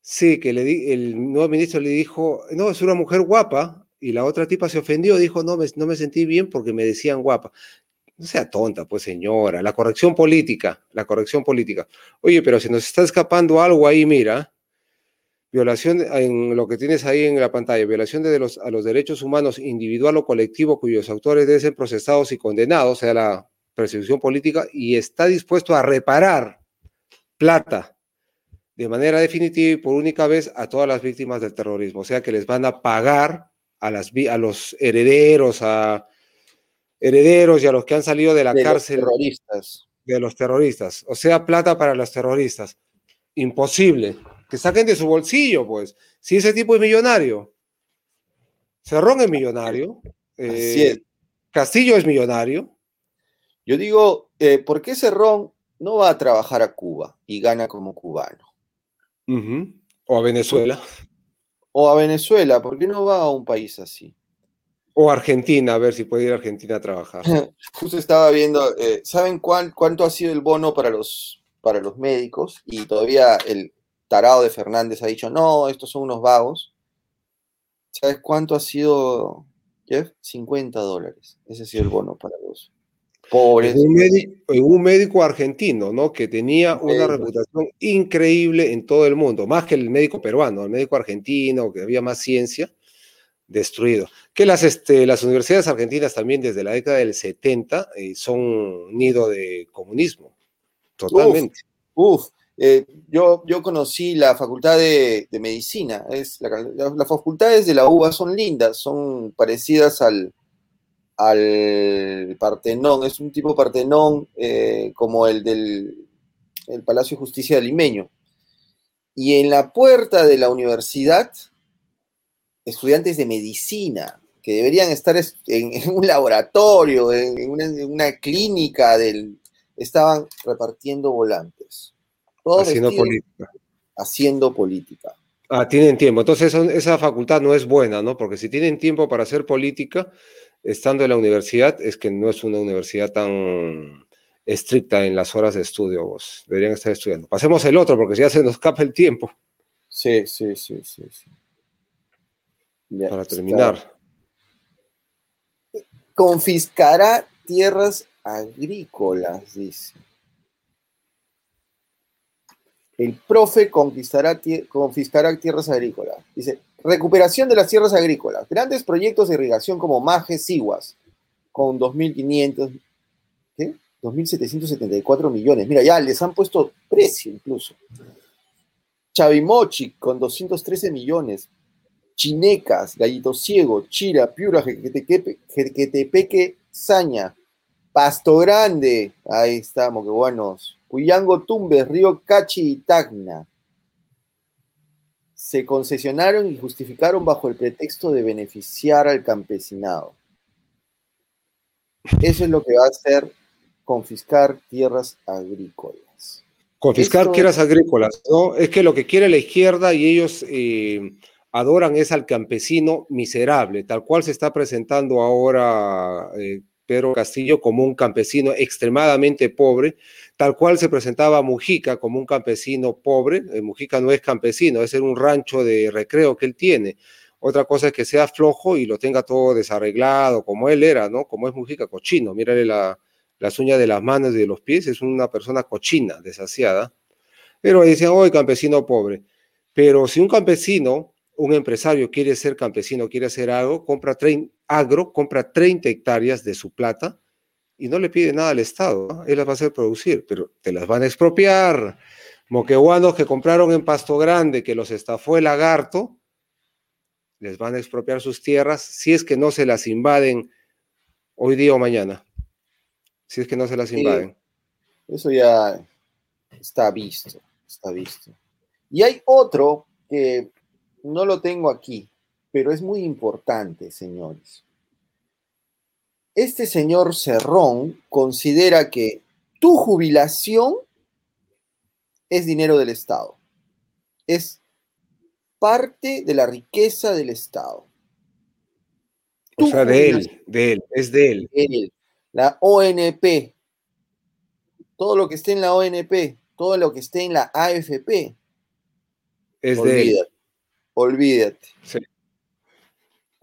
sí, que le di, el nuevo ministro le dijo, no, es una mujer guapa, y la otra tipa se ofendió, dijo, no me, no me sentí bien porque me decían guapa. No sea tonta, pues señora, la corrección política, la corrección política. Oye, pero si nos está escapando algo ahí, mira, violación en lo que tienes ahí en la pantalla, violación de los, a los derechos humanos individual o colectivo cuyos autores deben ser procesados y condenados, o sea, la persecución política, y está dispuesto a reparar plata de manera definitiva y por única vez a todas las víctimas del terrorismo, o sea, que les van a pagar a, las, a los herederos, a herederos y a los que han salido de la cárcel. terroristas. De los terroristas, o sea, plata para los terroristas. Imposible que saquen de su bolsillo, pues. Si ese tipo es millonario, Cerrón es millonario, eh, Castillo es millonario. Yo digo, eh, ¿por qué Cerrón no va a trabajar a Cuba y gana como cubano? O a Venezuela. O a Venezuela, ¿por qué no va a un país así? O a Argentina, a ver si puede ir a Argentina a trabajar. [LAUGHS] Justo estaba viendo, eh, ¿saben cuánto ha sido el bono para los para los médicos y todavía el tarado de Fernández ha dicho, no, estos son unos vagos. ¿Sabes cuánto ha sido, Jeff? 50 dólares. Ese ha sido el bono para los pobres. Un, médico, un médico argentino, ¿no? Que tenía una reputación increíble en todo el mundo, más que el médico peruano, el médico argentino, que había más ciencia, destruido. Que las, este, las universidades argentinas también desde la década del 70 eh, son nido de comunismo, totalmente. Uf, eh, yo, conocí la facultad de, medicina, las facultades de la UBA son lindas, son parecidas al, Partenón, es un tipo Partenón eh, como el del el Palacio de Justicia de Limeño. Y en la puerta de la universidad, estudiantes de medicina, que deberían estar [LAUGHS] en, un laboratorio, en una, clínica, estaban repartiendo volantes. Haciendo política. Haciendo política. Ah, tienen tiempo. Entonces esa facultad no es buena, ¿no? Porque si tienen tiempo para hacer política, estando en la universidad, es que no es una universidad tan estricta en las horas de estudio. Vos. Deberían estar estudiando. Pasemos el otro, porque si ya se nos escapa el tiempo. Sí, sí, sí, sí. para terminar. Confiscará tierras agrícolas, dice. El profe confiscará tierras agrícolas. Dice, recuperación de las tierras agrícolas. Grandes proyectos de irrigación como Majes Siguas, con 2.500, ¿qué? 2.774 millones. Mira, ya les han puesto precio incluso. Chavimochi, con 213 millones. Chinecas, Gallito Ciego, Chira, Piura, Jequetepeque, Saña, Pasto Grande, ahí estamos, qué buenos. Cuyango Tumbes, Río Cachi y Tacna. Se concesionaron y justificaron bajo el pretexto de beneficiar al campesinado. Eso es lo que va a hacer confiscar tierras agrícolas. Confiscar tierras agrícolas, ¿no? Es que lo que quiere la izquierda y ellos eh, adoran es al campesino miserable, tal cual se está presentando ahora eh, Pedro Castillo como un campesino extremadamente pobre, tal cual se presentaba Mujica como un campesino pobre. Eh, Mujica no es campesino, es un rancho de recreo que él tiene. Otra cosa es que sea flojo y lo tenga todo desarreglado, como él era, ¿no? Como es Mujica, cochino. Mírale la, las uñas de las manos y de los pies, es una persona cochina, desasiada. Pero decían, hoy campesino pobre. Pero si un campesino un empresario quiere ser campesino, quiere hacer algo, compra agro, compra 30 hectáreas de su plata y no le pide nada al Estado. Él las va a hacer producir, pero te las van a expropiar. Moquehuanos que compraron en Pasto Grande, que los estafó el lagarto, les van a expropiar sus tierras si es que no se las invaden hoy día o mañana. Si es que no se las invaden. eso ya está visto, está visto. Y hay otro que no lo tengo aquí, pero es muy importante, señores. Este señor Cerrón considera que tu jubilación es dinero del Estado. Es parte de la riqueza del Estado. o sea, de él, de él, es de él. él. La ONP, todo lo que esté en la ONP, todo lo que esté en la AFP, es de él. Olvídate.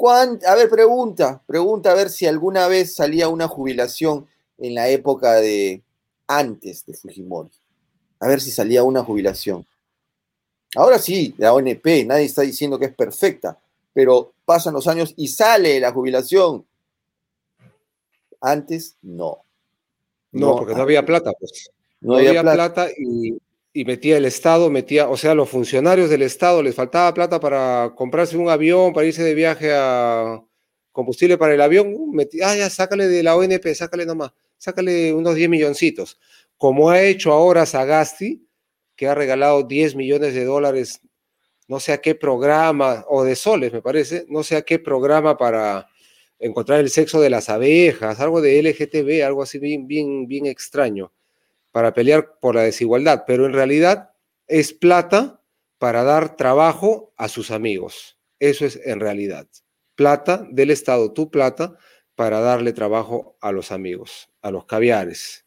A ver, pregunta, pregunta a ver si alguna vez salía una jubilación en la época de antes de Fujimori. A ver si salía una jubilación. Ahora sí, la ONP, nadie está diciendo que es perfecta, pero pasan los años y sale la jubilación. Antes no. No, porque no había plata, pues. No, había, plata y y metía el Estado, metía, o sea, los funcionarios del Estado les faltaba plata para comprarse un avión, para irse de viaje a combustible para el avión, uh, metía, ah, ya, sácale de la ONP, sácale nomás, sácale unos 10 milloncitos, como ha hecho ahora Sagasti, que ha regalado 10 millones de dólares, no sé a qué programa, o de soles, me parece, no sé a qué programa para encontrar el sexo de las abejas, algo de LGTB, algo así bien, bien, bien extraño para pelear por la desigualdad, pero en realidad es plata para dar trabajo a sus amigos. Eso es en realidad. Plata del Estado, tu plata, para darle trabajo a los amigos, a los caviares.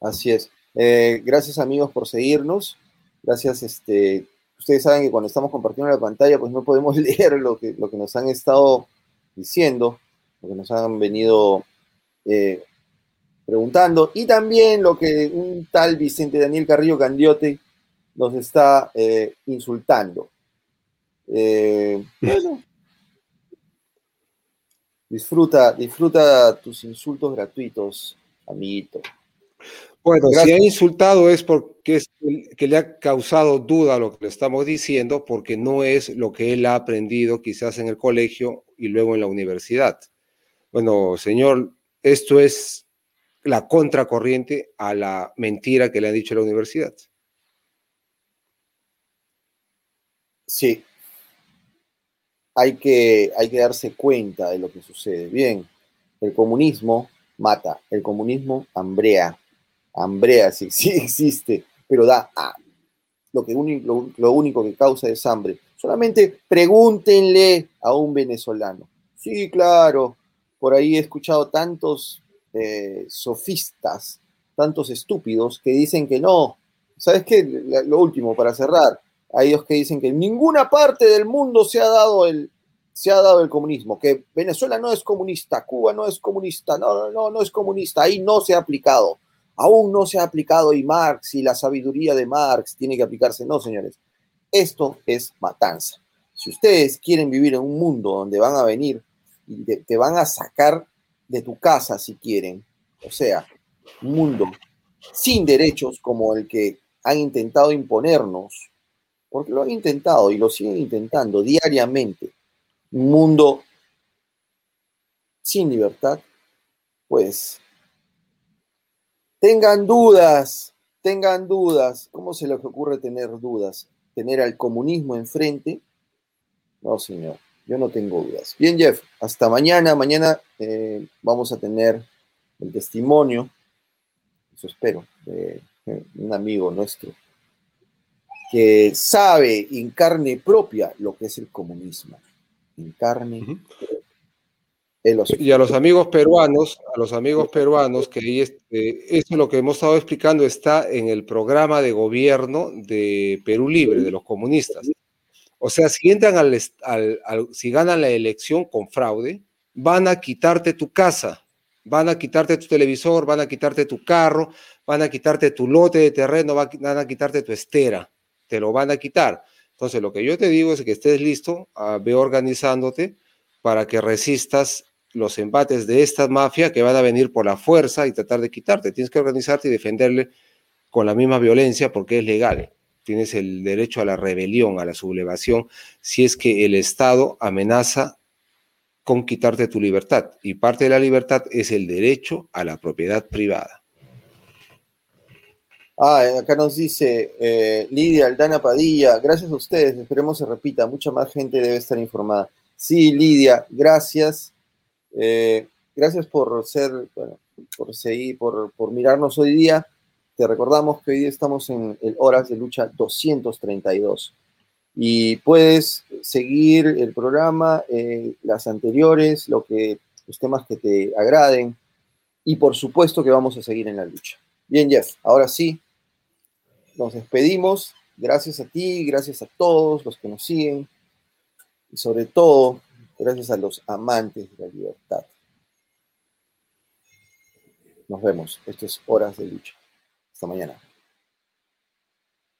Así es. Eh, gracias amigos por seguirnos. Gracias, este, ustedes saben que cuando estamos compartiendo la pantalla, pues no podemos [LAUGHS] leer lo que, lo que nos han estado diciendo, lo que nos han venido eh, preguntando, y también lo que un tal Vicente Daniel Carrillo Candiote nos está eh, insultando. bueno, disfruta, disfruta tus insultos gratuitos, amiguito. Bueno, si ha insultado es porque es que le ha causado duda lo que le estamos diciendo, porque no es lo que él ha aprendido quizás en el colegio y luego en la universidad. Bueno, señor, esto es la contracorriente a la mentira que le han dicho la universidad. Sí. Hay que, hay que darse cuenta de lo que sucede. Bien, el comunismo mata, el comunismo hambrea hambrea, sí, [LAUGHS] sí existe, pero da Lo, que lo, único que causa es hambre. Solamente pregúntenle a un venezolano. Sí, claro, por ahí he escuchado tantos eh, sofistas, tantos estúpidos que dicen que no. ¿Sabes qué? Lo último, para cerrar, hay ellos que dicen que en ninguna parte del mundo se ha dado el, se ha dado el comunismo, que Venezuela no es comunista, Cuba no es comunista, no, no, no, no es comunista, ahí no se ha aplicado aún no se ha aplicado y Marx y la sabiduría de Marx tiene que aplicarse. No, señores, esto es matanza. Si ustedes quieren vivir en un mundo donde van a venir y te, van a sacar de tu casa si quieren, o sea, un mundo sin derechos como el que han intentado imponernos, porque lo han intentado y lo siguen intentando diariamente, un mundo sin libertad, pues Tengan dudas, tengan dudas. ¿Cómo se les ocurre tener dudas? ¿Tener al comunismo enfrente? No, señor, yo no tengo dudas. Bien, Jeff, hasta mañana. Mañana eh, vamos a tener el testimonio, eso espero, de un amigo nuestro, que sabe en carne propia lo que es el comunismo. En carne y a los amigos peruanos, a los amigos peruanos, que este, esto lo que hemos estado explicando está en el programa de gobierno de Perú Libre, de los comunistas. O sea, si entran al, si ganan la elección con fraude, van a quitarte tu casa, van a quitarte tu televisor, van a quitarte tu carro, van a quitarte tu lote de terreno, van a quitarte tu estera, te lo van a quitar. Entonces, lo que yo te digo es que estés listo, uh, ve organizándote para que resistas los embates de esta mafia que van a venir por la fuerza y tratar de quitarte. Tienes que organizarte y defenderle con la misma violencia porque es legal. Tienes el derecho a la rebelión, a la sublevación, si es que el Estado amenaza con quitarte tu libertad. Y parte de la libertad es el derecho a la propiedad privada. Ah, acá nos dice eh, Lidia Aldana Padilla, gracias a ustedes, esperemos se repita, mucha más gente debe estar informada. Sí, Lidia, gracias. Eh, gracias por ser, bueno, por seguir, por, por, mirarnos hoy día. Te recordamos que hoy estamos en el Horas de Lucha 232 y puedes seguir el programa, eh, las anteriores, los temas que te agraden y por supuesto que vamos a seguir en la lucha. Bien, Jeff, ahora sí, nos despedimos. Gracias a ti, gracias a todos los que nos siguen y sobre todo gracias a los amantes de la libertad. Nos vemos. Esto es Horas de Lucha. Hasta mañana.